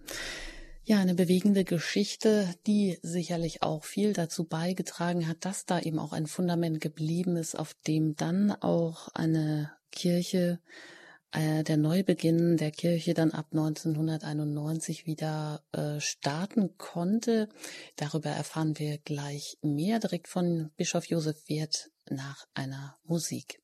Speaker 1: Ja, eine bewegende Geschichte, die sicherlich auch viel dazu beigetragen hat, dass da eben auch ein Fundament geblieben ist, auf dem dann auch eine Kirche, äh, der Neubeginn der Kirche dann ab 1991 wieder äh, starten konnte. Darüber erfahren wir gleich mehr direkt von Bischof Josef Wirth nach einer Musik.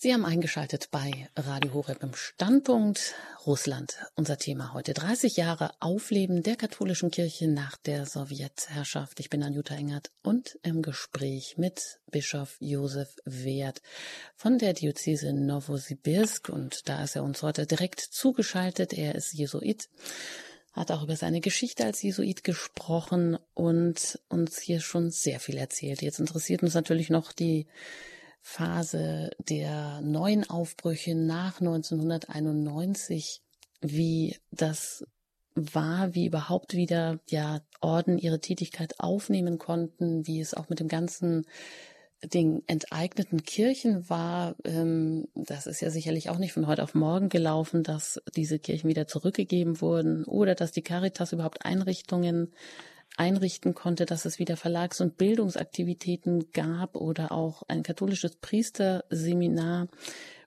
Speaker 1: Sie haben eingeschaltet bei Radio Horeb im Standpunkt Russland. Unser Thema heute 30 Jahre Aufleben der katholischen Kirche nach der Sowjetherrschaft. Ich bin Anjuta Engert und im Gespräch mit Bischof Josef Wert von der Diözese Novosibirsk und da ist er uns heute direkt zugeschaltet. Er ist Jesuit hat auch über seine Geschichte als Jesuit gesprochen und uns hier schon sehr viel erzählt. Jetzt interessiert uns natürlich noch die Phase der neuen Aufbrüche nach 1991, wie das war, wie überhaupt wieder ja Orden ihre Tätigkeit aufnehmen konnten, wie es auch mit dem ganzen den enteigneten Kirchen war, ähm, das ist ja sicherlich auch nicht von heute auf morgen gelaufen, dass diese Kirchen wieder zurückgegeben wurden oder dass die Caritas überhaupt Einrichtungen einrichten konnte, dass es wieder Verlags- und Bildungsaktivitäten gab oder auch ein katholisches Priesterseminar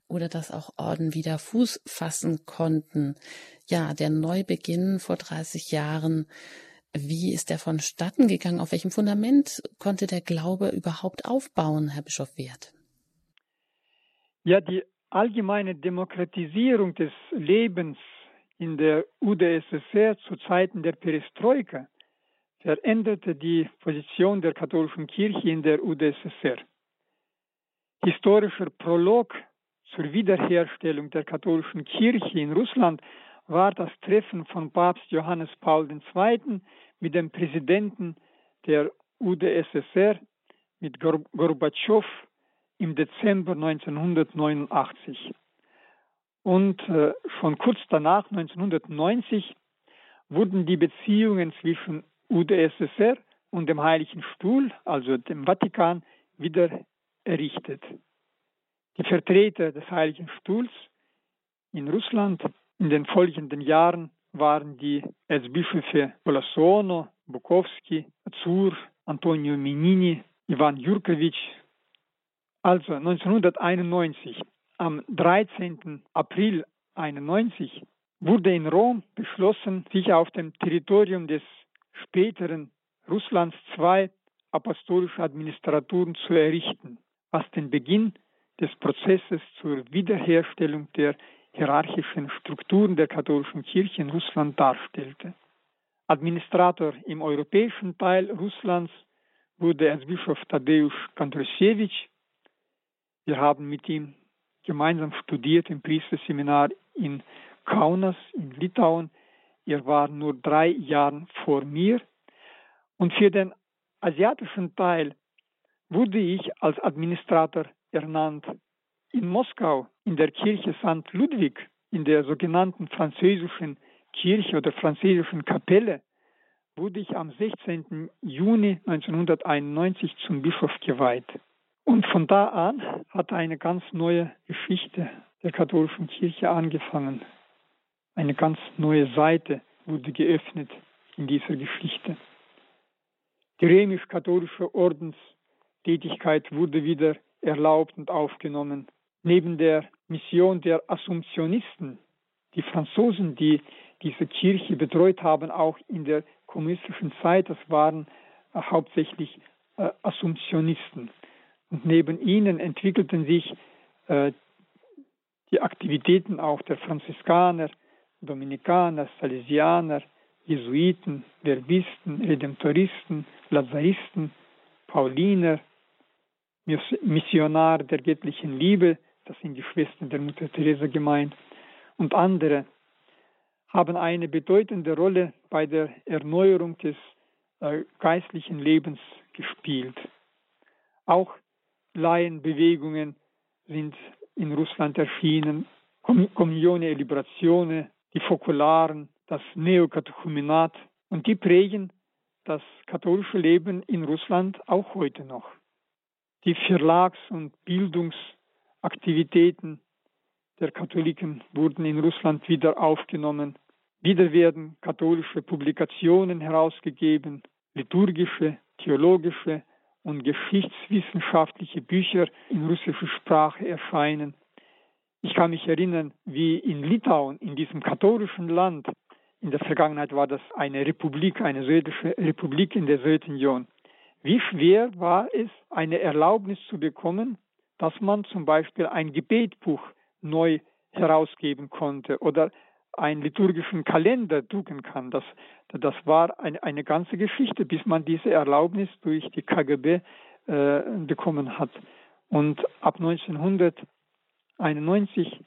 Speaker 1: oder dass auch Orden wieder Fuß fassen konnten. Ja, der Neubeginn vor 30 Jahren. Wie ist der vonstatten gegangen? Auf welchem Fundament konnte der Glaube überhaupt aufbauen, Herr Bischof Wert?
Speaker 2: Ja, die allgemeine Demokratisierung des Lebens in der UdSSR zu Zeiten der Perestroika veränderte die Position der katholischen Kirche in der UdSSR. Historischer Prolog zur Wiederherstellung der katholischen Kirche in Russland war das Treffen von Papst Johannes Paul II. mit dem Präsidenten der UdSSR, mit Gorbatschow im Dezember 1989. Und äh, schon kurz danach, 1990, wurden die Beziehungen zwischen UdSSR und dem Heiligen Stuhl, also dem Vatikan, wieder errichtet. Die Vertreter des Heiligen Stuhls in Russland in den folgenden Jahren waren die Erzbischöfe Olasono, Bukowski, Azur, Antonio Menini, Ivan Jurkovic. Also 1991, am 13. April 1991, wurde in Rom beschlossen, sich auf dem Territorium des späteren Russlands zwei apostolische Administraturen zu errichten, was den Beginn des Prozesses zur Wiederherstellung der hierarchischen Strukturen der katholischen Kirche in Russland darstellte. Administrator im europäischen Teil Russlands wurde Erzbischof Tadeusz Kandrosiewicz. Wir haben mit ihm gemeinsam studiert im Priesterseminar in Kaunas in Litauen. Er war nur drei Jahre vor mir. Und für den asiatischen Teil wurde ich als Administrator ernannt. In Moskau, in der Kirche St. Ludwig, in der sogenannten französischen Kirche oder französischen Kapelle, wurde ich am 16. Juni 1991 zum Bischof geweiht. Und von da an hat eine ganz neue Geschichte der katholischen Kirche angefangen. Eine ganz neue Seite wurde geöffnet in dieser Geschichte. Die römisch-katholische Ordenstätigkeit wurde wieder erlaubt und aufgenommen. Neben der Mission der Assumptionisten, die Franzosen, die diese Kirche betreut haben, auch in der kommunistischen Zeit, das waren äh, hauptsächlich äh, Assumptionisten. Und neben ihnen entwickelten sich äh, die Aktivitäten auch der Franziskaner, Dominikaner, Salesianer, Jesuiten, Verbisten, Redemptoristen, Lazaristen, Pauliner, Missionare der göttlichen Liebe, das sind die Schwestern der Mutter Teresa gemeint, und andere haben eine bedeutende Rolle bei der Erneuerung des äh, geistlichen Lebens gespielt. Auch Laienbewegungen sind in Russland erschienen, Communione e Liberazione, die Fokularen, das Neokatechumenat und die prägen das katholische Leben in Russland auch heute noch. Die Verlags- und Bildungsaktivitäten der Katholiken wurden in Russland wieder aufgenommen. Wieder werden katholische Publikationen herausgegeben, liturgische, theologische und geschichtswissenschaftliche Bücher in russischer Sprache erscheinen. Ich kann mich erinnern, wie in Litauen, in diesem katholischen Land, in der Vergangenheit war das eine Republik, eine sowjetische Republik in der Sowjetunion. Wie schwer war es, eine Erlaubnis zu bekommen, dass man zum Beispiel ein Gebetbuch neu herausgeben konnte oder einen liturgischen Kalender drucken kann. Das, das war eine, eine ganze Geschichte, bis man diese Erlaubnis durch die KGB äh, bekommen hat. Und ab 1991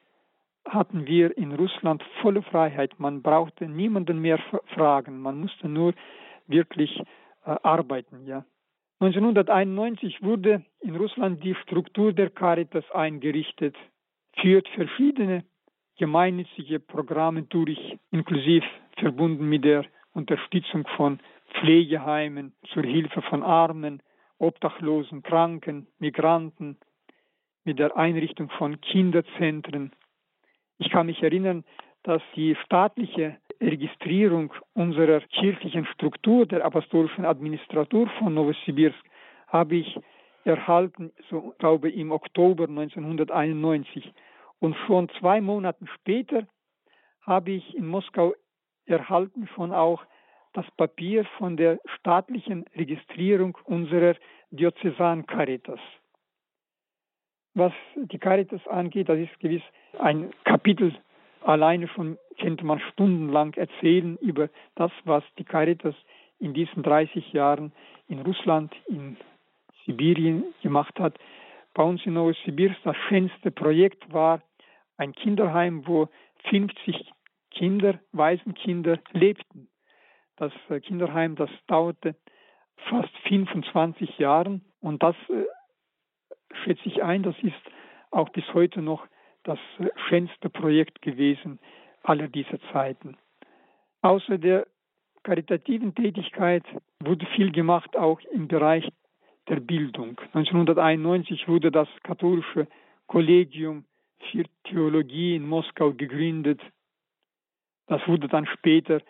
Speaker 2: hatten wir in Russland volle Freiheit. Man brauchte niemanden mehr fragen. Man musste nur wirklich äh, arbeiten. Ja. 1991 wurde in Russland die Struktur der Caritas eingerichtet, führt verschiedene gemeinnützige Programme durch, inklusive verbunden mit der Unterstützung von Pflegeheimen zur Hilfe von Armen, Obdachlosen, Kranken, Migranten, mit der Einrichtung von Kinderzentren. Ich kann mich erinnern, dass die staatliche Registrierung unserer kirchlichen Struktur, der apostolischen Administratur von Novosibirsk, habe ich erhalten, so glaube ich, im Oktober 1991. Und schon zwei Monate später habe ich in Moskau erhalten schon auch das Papier von der staatlichen Registrierung unserer Diözesan Caritas. Was die Caritas angeht, das ist gewiss ein Kapitel alleine schon könnte man stundenlang erzählen über das, was die Caritas in diesen 30 Jahren in Russland, in Sibirien gemacht hat. Bei uns in Novosibirsk das schönste Projekt war ein Kinderheim, wo 50 Kinder, Waisenkinder lebten. Das äh, Kinderheim, das dauerte fast 25 Jahre und das äh, schätze ich ein, das ist auch bis heute noch das schönste Projekt gewesen aller dieser Zeiten. Außer der karitativen Tätigkeit wurde viel gemacht auch im Bereich der Bildung. 1991 wurde das katholische Kollegium für Theologie in Moskau gegründet. Das wurde dann später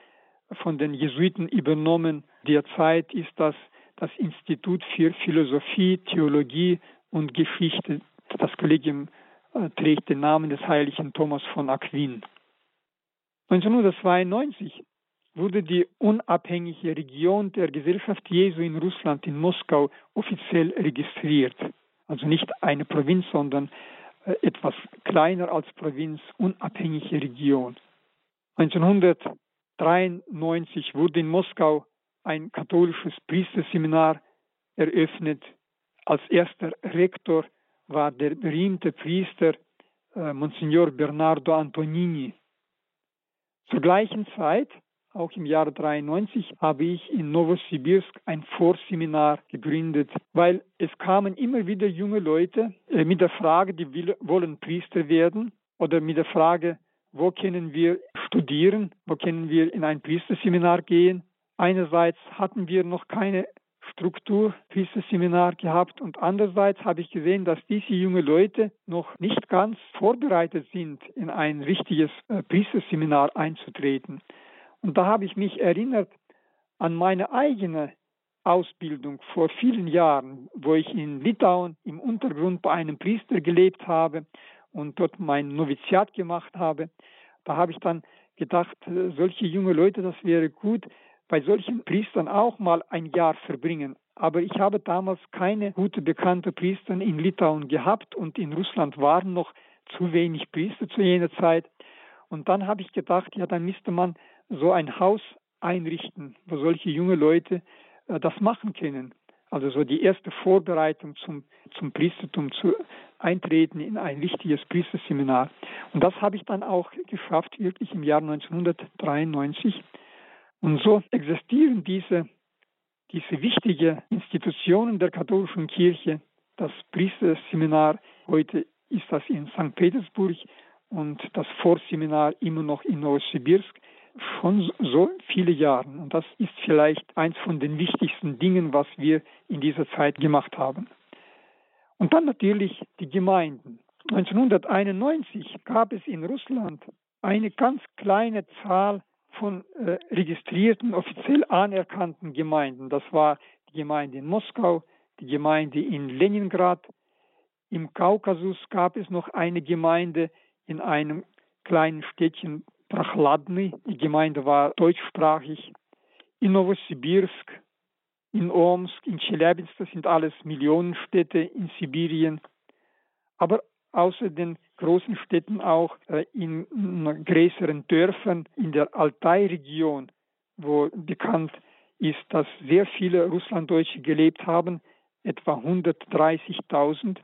Speaker 2: von den Jesuiten übernommen. Derzeit ist das das Institut für Philosophie, Theologie und Geschichte. Das Kollegium äh, trägt den Namen des heiligen Thomas von Aquin. 1992 wurde die unabhängige Region der Gesellschaft Jesu in Russland in Moskau offiziell registriert. Also nicht eine Provinz, sondern äh, etwas kleiner als Provinz, unabhängige Region. 1993 wurde in Moskau ein katholisches Priesterseminar eröffnet. Als erster Rektor war der berühmte Priester äh, Monsignor Bernardo Antonini. Zur gleichen Zeit auch im Jahre 93 habe ich in Novosibirsk ein Vorseminar gegründet, weil es kamen immer wieder junge Leute äh, mit der Frage, die will, wollen Priester werden oder mit der Frage, wo können wir studieren, wo können wir in ein Priesterseminar gehen. Einerseits hatten wir noch keine Struktur Priesterseminar gehabt und andererseits habe ich gesehen, dass diese jungen Leute noch nicht ganz vorbereitet sind, in ein richtiges äh, Priesterseminar einzutreten. Und da habe ich mich erinnert an meine eigene Ausbildung vor vielen Jahren, wo ich in Litauen im Untergrund bei einem Priester gelebt habe und dort mein Noviziat gemacht habe. Da habe ich dann gedacht, äh, solche junge Leute, das wäre gut, bei solchen Priestern auch mal ein Jahr verbringen. Aber ich habe damals keine gute bekannte Priester in Litauen gehabt und in Russland waren noch zu wenig Priester zu jener Zeit. Und dann habe ich gedacht, ja, dann müsste man so ein Haus einrichten, wo solche junge Leute äh, das machen können. Also so die erste Vorbereitung zum, zum Priestertum zu eintreten in ein wichtiges Priesterseminar. Und das habe ich dann auch geschafft, wirklich im Jahr 1993. Und so existieren diese, diese wichtigen Institutionen der katholischen Kirche. Das Priesterseminar heute ist das in St. Petersburg und das Vorseminar immer noch in Novosibirsk schon so viele Jahre. Und das ist vielleicht eins von den wichtigsten Dingen, was wir in dieser Zeit gemacht haben. Und dann natürlich die Gemeinden. 1991 gab es in Russland eine ganz kleine Zahl von äh, registrierten, offiziell anerkannten Gemeinden. Das war die Gemeinde in Moskau, die Gemeinde in Leningrad. Im Kaukasus gab es noch eine Gemeinde in einem kleinen Städtchen Prachladny, die Gemeinde war deutschsprachig, in Novosibirsk, in Omsk, in Chelyabinsk, das sind alles Millionenstädte in Sibirien, aber außer den großen Städten auch äh, in, größeren Dörfern in der Altai-Region, wo bekannt ist, dass sehr viele Russlanddeutsche gelebt haben, etwa 130.000.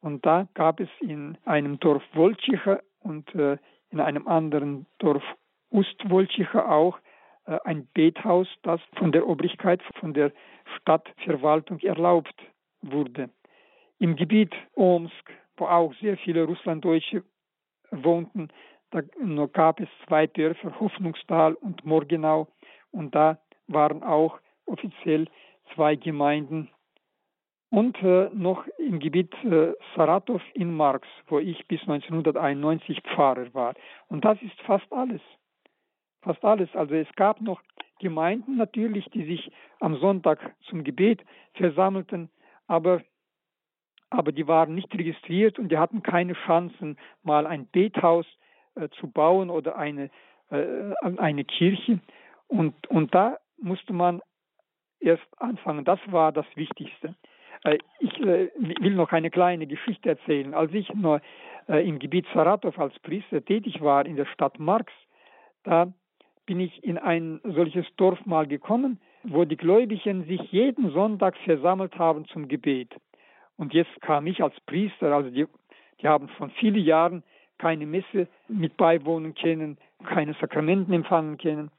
Speaker 2: Und da gab es in einem Dorf Wolchicha und äh, in einem anderen Dorf Ustwolchicha auch äh, ein Bethaus, das von der Obrigkeit, von der Stadtverwaltung erlaubt wurde. Im Gebiet Omsk, wo auch sehr viele Russlanddeutsche wohnten, da gab es zwei Dörfer, Hoffnungstal und Morgenau, und da waren auch offiziell zwei Gemeinden und äh, noch im Gebiet äh, Saratow in Marx, wo ich bis 1991 Pfarrer war. Und das ist fast alles. Fast alles. Also es gab noch Gemeinden natürlich, die sich am Sonntag zum Gebet versammelten, aber, aber die waren nicht registriert und die hatten keine Chancen, mal ein Bethaus äh, zu bauen oder eine, äh, eine Kirche. Und, und da musste man erst anfangen. Das war das Wichtigste. Äh, ich äh, will noch eine kleine Geschichte erzählen. Als ich noch äh, im Gebiet Saratow als Priester tätig war in der Stadt Marx, da bin ich in ein solches Dorf mal gekommen, wo die Gläubigen sich jeden Sonntag versammelt haben zum Gebet. Und jetzt kam ich als Priester, also die, die haben von vielen Jahren keine Messe mit beiwohnen können, keine Sakramenten empfangen können.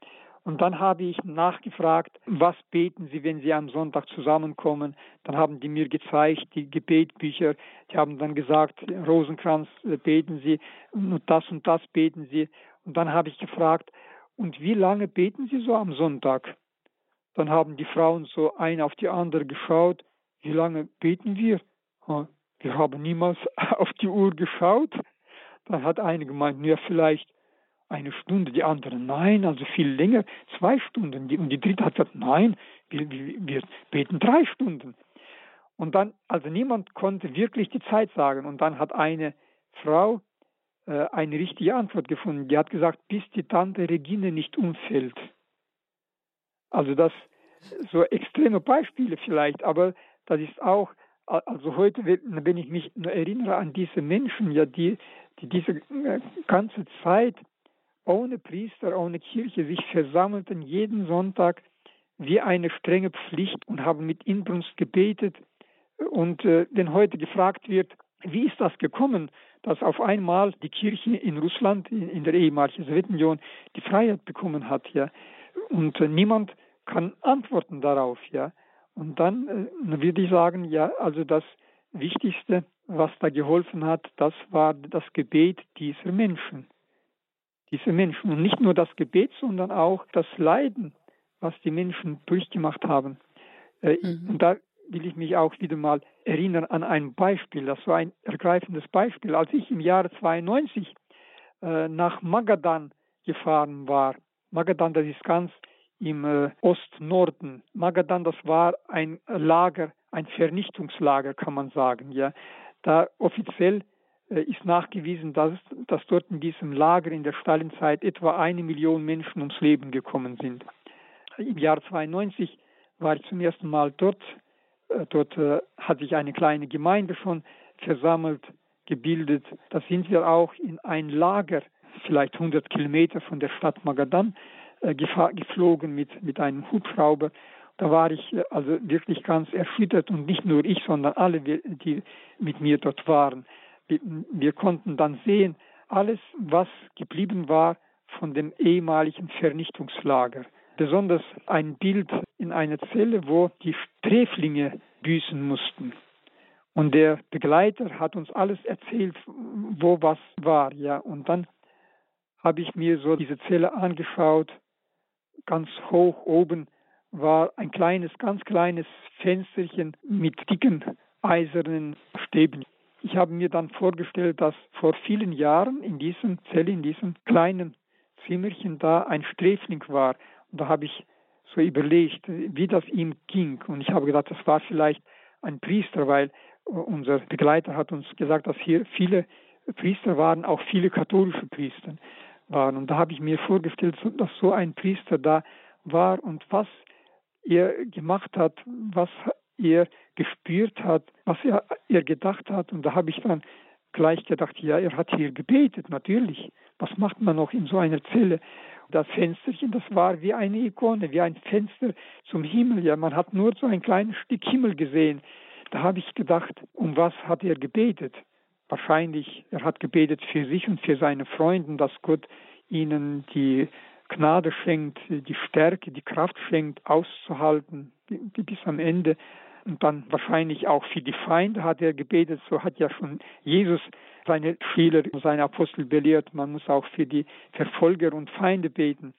Speaker 2: Und dann habe ich nachgefragt, was beten Sie, wenn Sie am Sonntag zusammenkommen? Dann haben die mir gezeigt, die Gebetbücher. Die haben dann gesagt, Rosenkranz äh, beten Sie und das und das beten Sie. Und dann habe ich gefragt, und wie lange beten Sie so am Sonntag? Dann haben die Frauen so eine auf die andere geschaut. Wie lange beten wir? Wir haben niemals auf die Uhr geschaut. Dann hat eine gemeint, ja, vielleicht eine Stunde, die andere nein, also viel länger, zwei Stunden. Und die dritte hat gesagt, nein, wir, wir beten drei Stunden. Und dann, also niemand konnte wirklich die Zeit sagen. Und dann hat eine Frau äh, eine richtige Antwort gefunden. Die hat gesagt, bis die Tante Regine nicht umfällt. Also das so extreme Beispiele vielleicht, aber das ist auch, also heute, wenn ich mich erinnere an diese Menschen, ja, die, die diese äh, ganze Zeit ohne Priester, ohne Kirche sich versammelten jeden Sonntag wie eine strenge Pflicht und haben mit Inbrunst gebetet. Und äh, wenn heute gefragt wird, wie ist das gekommen, dass auf einmal die Kirche in Russland, in, in der ehemaligen Sowjetunion, die Freiheit bekommen hat, ja, und niemand kann antworten darauf, ja. Und dann äh, würde ich sagen, ja, also das Wichtigste, was da geholfen hat, das war das Gebet dieser Menschen. Diese Menschen. Und nicht nur das Gebet, sondern auch das Leiden, was die Menschen durchgemacht haben. Äh, mhm. Und da will ich mich auch wieder mal erinnern an ein Beispiel. Das war ein ergreifendes Beispiel. Als ich im Jahre 92 äh, nach Magadan gefahren war, Magadan, das ist ganz im äh, Ostnorden. Magadan, das war ein Lager, ein Vernichtungslager, kann man sagen. Ja, da offiziell äh, ist nachgewiesen, dass, dass dort in diesem Lager in der Stalinzeit etwa eine Million Menschen ums Leben gekommen sind. Im Jahr 92 war ich zum ersten Mal dort. Äh, dort hat sich eine kleine Gemeinde schon versammelt, gebildet. Da sind wir auch in ein Lager, vielleicht 100 Kilometer von der Stadt Magadan, geflogen mit, mit einem Hubschrauber. Da war ich äh, also wirklich ganz erschüttert und nicht nur ich, sondern alle, die mit mir dort waren. Wir, wir konnten dann sehen, alles, was geblieben war von dem ehemaligen Vernichtungslager. Besonders ein Bild in einer Zelle, wo die Sträflinge büßen mussten. Und der Begleiter hat uns alles erzählt, wo was war, ja. Und dann habe ich mir so diese Zelle angeschaut ganz hoch oben war ein kleines, ganz kleines Fensterchen mit dicken eisernen Stäben. Ich habe mir dann vorgestellt, dass vor vielen Jahren in diesem Zelle, in diesem kleinen Zimmerchen da ein Sträfling war. Und da habe ich so überlegt, wie das ihm ging. Und ich habe gedacht, das war vielleicht ein Priester, weil unser Begleiter hat uns gesagt, dass hier viele Priester waren, auch viele katholische Priester waren. Und da habe ich mir vorgestellt, dass so ein Priester da war und was er gemacht hat, was er gespürt hat, was er, er gedacht hat. Und da habe ich dann gleich gedacht, ja, er hat hier gebetet, natürlich. Was macht man noch in so einer Zelle? Das Fensterchen, das war wie eine Ikone, wie ein Fenster zum Himmel. Ja, man hat nur so ein kleines Stück Himmel gesehen. Da habe ich gedacht, um was hat er gebetet? Wahrscheinlich, er hat gebetet für sich und für seine Freunde, dass Gott ihnen die Gnade schenkt, die Stärke, die Kraft schenkt, auszuhalten bis am Ende. Und dann wahrscheinlich auch für die Feinde hat er gebetet. So hat ja schon Jesus seine Schüler, seine Apostel belehrt. Man muss auch für die Verfolger und Feinde beten.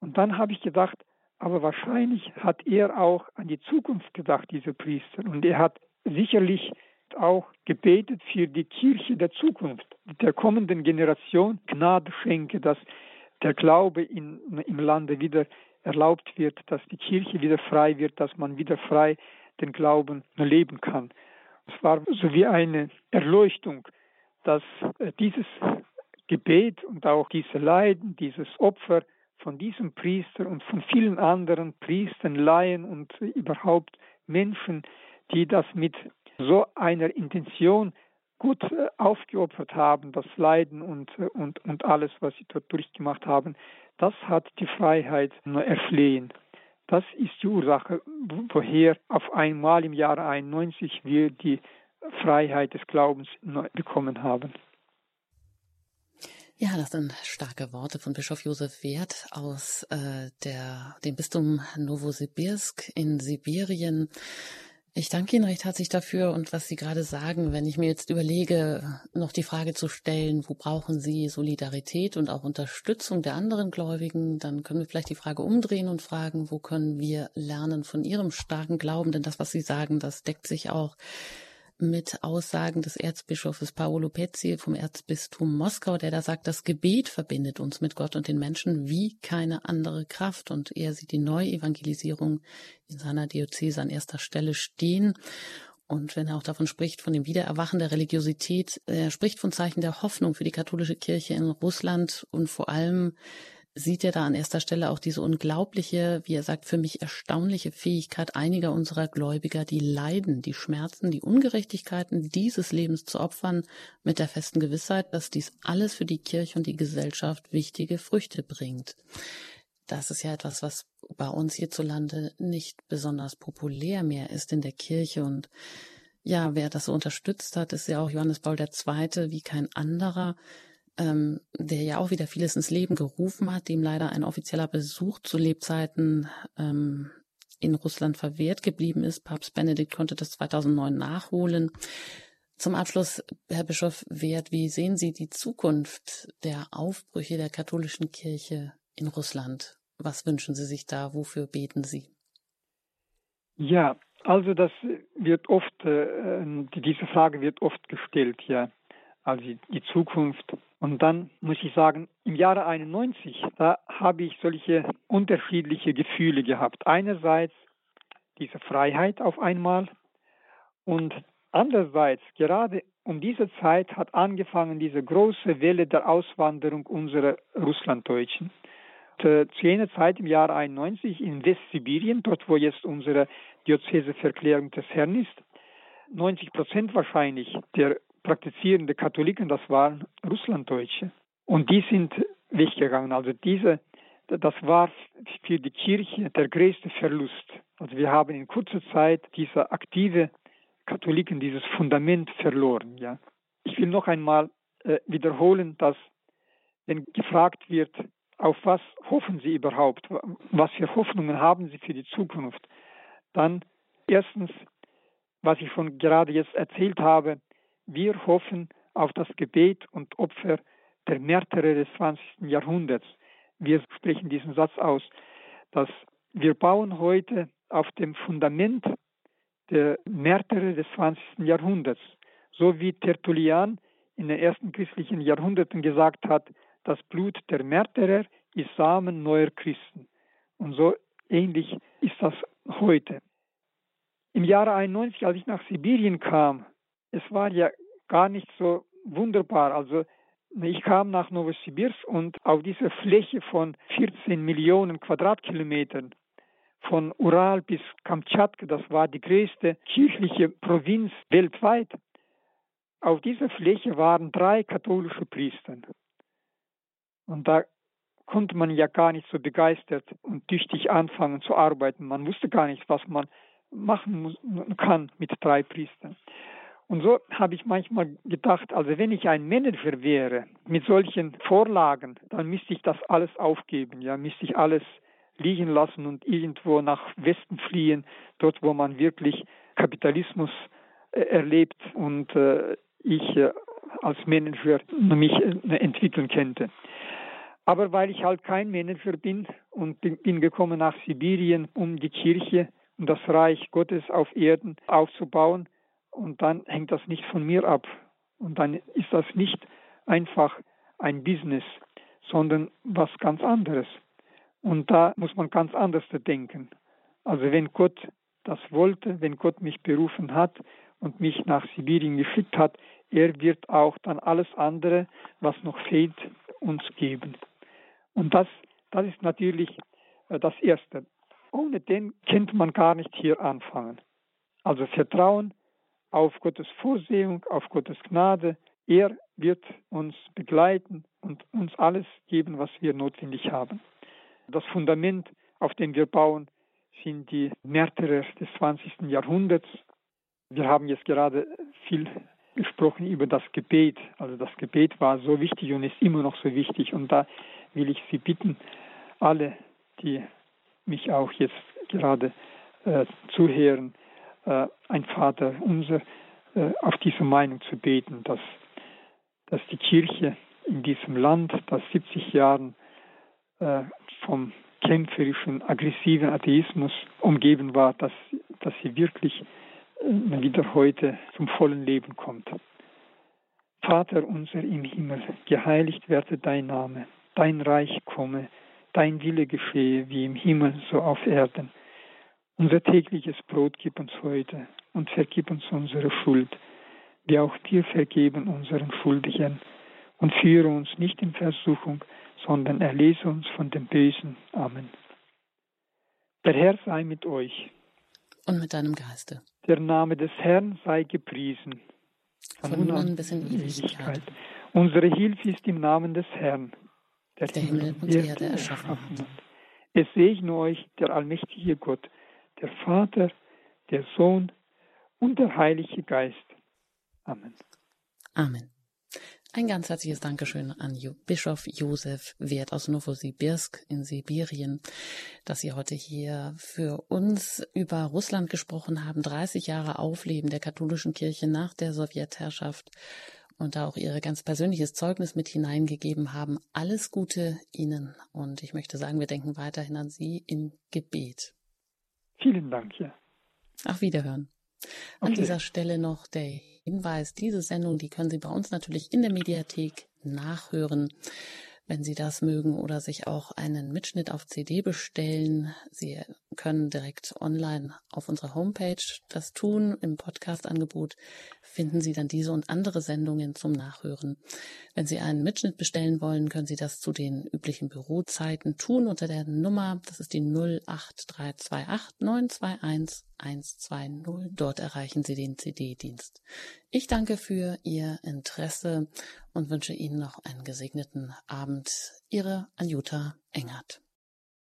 Speaker 2: Und dann habe ich gedacht, aber wahrscheinlich hat er auch an die Zukunft gedacht, dieser Priester. Und er hat sicherlich auch gebetet für die Kirche der Zukunft, der kommenden Generation Gnade schenke, dass der Glaube in, im Lande wieder erlaubt wird, dass die Kirche wieder frei wird, dass man wieder frei den Glauben leben kann. Es war so wie eine Erleuchtung, dass äh, dieses Gebet und auch diese Leiden, dieses Opfer von diesem Priester und von vielen anderen Priestern, Laien und überhaupt Menschen, die das mit so einer Intention gut äh, aufgeopfert haben, das Leiden und, äh, und, und alles, was sie dort durchgemacht haben, das hat die Freiheit erflehen. Das ist die Ursache, woher auf einmal im Jahre 91 wir die Freiheit des Glaubens bekommen haben.
Speaker 1: Ja, das sind starke Worte von Bischof Josef Wert aus äh, der, dem Bistum Novosibirsk in Sibirien. Ich danke Ihnen recht herzlich dafür und was Sie gerade sagen, wenn ich mir jetzt überlege, noch die Frage zu stellen, wo brauchen Sie Solidarität und auch Unterstützung der anderen Gläubigen, dann können wir vielleicht die Frage umdrehen und fragen, wo können wir lernen von Ihrem starken Glauben, denn das, was Sie sagen, das deckt sich auch mit Aussagen des Erzbischofes Paolo Pezzi vom Erzbistum Moskau, der da sagt, das Gebet verbindet uns mit Gott und den Menschen wie keine andere Kraft. Und er sieht die Neuevangelisierung in seiner Diözese an erster Stelle stehen. Und wenn er auch davon spricht, von dem Wiedererwachen der Religiosität, er spricht von Zeichen der Hoffnung für die katholische Kirche in Russland und vor allem sieht er da an erster Stelle auch diese unglaubliche, wie er sagt, für mich erstaunliche Fähigkeit einiger unserer Gläubiger, die Leiden, die Schmerzen, die Ungerechtigkeiten dieses Lebens zu opfern, mit der festen Gewissheit, dass dies alles für die Kirche und die Gesellschaft wichtige Früchte bringt. Das ist ja etwas, was bei uns hierzulande nicht besonders populär mehr ist in der Kirche und ja, wer das so unterstützt hat, ist ja auch Johannes Paul II. wie kein anderer ähm, der ja auch wieder vieles ins Leben gerufen hat, dem leider ein offizieller Besuch zu Lebzeiten ähm, in Russland verwehrt geblieben ist. Papst Benedikt konnte das 2009 nachholen. Zum Abschluss, Herr Bischof Wert, wie sehen Sie die Zukunft der Aufbrüche der katholischen Kirche in Russland? Was wünschen Sie sich da? Wofür beten Sie?
Speaker 2: Ja, also das wird oft, äh, diese Frage wird oft gestellt, ja, also die Zukunft. Und dann muss ich sagen, im Jahre 91, da habe ich solche unterschiedliche Gefühle gehabt. Einerseits diese Freiheit auf einmal und andererseits gerade um diese Zeit hat angefangen diese große Welle der Auswanderung unserer Russlanddeutschen. Äh, zu jener Zeit im Jahre 91 in Westsibirien, dort wo jetzt unsere Diözeseverklärung des Herrn ist, 90 Prozent wahrscheinlich der praktizierenden Katholiken, das waren Russlanddeutsche. Und die sind weggegangen. Also diese, das war für die Kirche der größte Verlust. Also wir haben in kurzer Zeit diese aktive Katholiken, dieses Fundament verloren. Ja. Ich will noch einmal äh, wiederholen, dass wenn gefragt wird, auf was hoffen Sie überhaupt? Was für Hoffnungen haben Sie für die Zukunft? Dann erstens, was ich schon gerade jetzt erzählt habe, wir hoffen auf das Gebet und Opfer der Märtyrer des 20. Jahrhunderts. Wir sprechen diesen Satz aus, dass wir bauen heute auf dem Fundament der Märtyrer des 20. Jahrhunderts, so wie Tertullian in den ersten christlichen Jahrhunderten gesagt hat, das Blut der Märtyrer ist Samen neuer Christen. Und so ähnlich ist das heute. Im Jahre 91, als ich nach Sibirien kam, es war ja gar nicht so wunderbar. Also ich kam nach Novosibirsk und auf dieser Fläche von 14 Millionen Quadratkilometern von Ural bis Kamtschatka, das war die größte kirchliche Provinz weltweit. Auf dieser Fläche waren drei katholische Priester. Und da konnte man ja gar nicht so begeistert und tüchtig anfangen zu arbeiten. Man wusste gar nicht, was man machen kann mit drei Priestern. Und so habe ich manchmal gedacht, also wenn ich ein Manager wäre mit solchen Vorlagen, dann müsste ich das alles aufgeben, ja, müsste ich alles liegen lassen und irgendwo nach Westen fliehen, dort wo man wirklich Kapitalismus äh, erlebt und äh, ich äh, als Manager mich äh, entwickeln könnte. Aber weil ich halt kein Manager bin und bin, bin gekommen nach Sibirien, um die Kirche und das Reich Gottes auf Erden aufzubauen, und dann hängt das nicht von mir ab. Und dann ist das nicht einfach ein Business, sondern was ganz anderes. Und da muss man ganz anders denken. Also wenn Gott das wollte, wenn Gott mich berufen hat und mich nach Sibirien geschickt hat, er wird auch dann alles andere, was noch fehlt, uns geben. Und das, das ist natürlich äh, das Erste. Ohne den könnte man gar nicht hier anfangen. Also Vertrauen auf Gottes Vorsehung, auf Gottes Gnade. Er wird uns begleiten und uns alles geben, was wir notwendig haben. Das Fundament, auf dem wir bauen, sind die Märtyrer des 20. Jahrhunderts. Wir haben jetzt gerade viel gesprochen über das Gebet. Also das Gebet war so wichtig und ist immer noch so wichtig. Und da will ich Sie bitten, alle, die mich auch jetzt gerade äh, zuhören, ein Vater unser äh, auf diese Meinung zu beten, dass, dass die Kirche in diesem Land, das 70 Jahren äh, vom kämpferischen, aggressiven Atheismus umgeben war, dass, dass sie wirklich äh, wieder heute zum vollen Leben kommt. Vater unser im Himmel, geheiligt werde dein Name dein Reich komme, dein Wille geschehe, wie im Himmel so auf Erden. Unser tägliches Brot gib uns heute und vergib uns unsere Schuld, wie auch wir vergeben unseren Schuldigen. Und führe uns nicht in Versuchung, sondern erlese uns von dem Bösen. Amen. Der Herr sei mit euch.
Speaker 1: Und mit deinem Geiste.
Speaker 2: Der Name des Herrn sei gepriesen.
Speaker 1: Von nun an bis in Ewigkeit.
Speaker 2: Unsere Hilfe ist im Namen des Herrn,
Speaker 1: der, der Himmel und die Erde erschaffen hat.
Speaker 2: Es segne euch der allmächtige Gott, der Vater, der Sohn und der Heilige Geist. Amen.
Speaker 1: Amen. Ein ganz herzliches Dankeschön an Bischof Josef Wert aus Novosibirsk in Sibirien, dass Sie heute hier für uns über Russland gesprochen haben. 30 Jahre Aufleben der katholischen Kirche nach der Sowjetherrschaft und da auch Ihre ganz persönliches Zeugnis mit hineingegeben haben. Alles Gute Ihnen und ich möchte sagen, wir denken weiterhin an Sie im Gebet.
Speaker 2: Vielen Dank, ja.
Speaker 1: Auf Wiederhören. An okay. dieser Stelle noch der Hinweis, diese Sendung, die können Sie bei uns natürlich in der Mediathek nachhören, wenn Sie das mögen oder sich auch einen Mitschnitt auf CD bestellen. Sie können direkt online auf unserer Homepage das tun. Im Podcast-Angebot finden Sie dann diese und andere Sendungen zum Nachhören. Wenn Sie einen Mitschnitt bestellen wollen, können Sie das zu den üblichen Bürozeiten tun unter der Nummer, das ist die 08328 921 120. Dort erreichen Sie den CD-Dienst. Ich danke für Ihr Interesse und wünsche Ihnen noch einen gesegneten Abend. Ihre Anjuta Engert.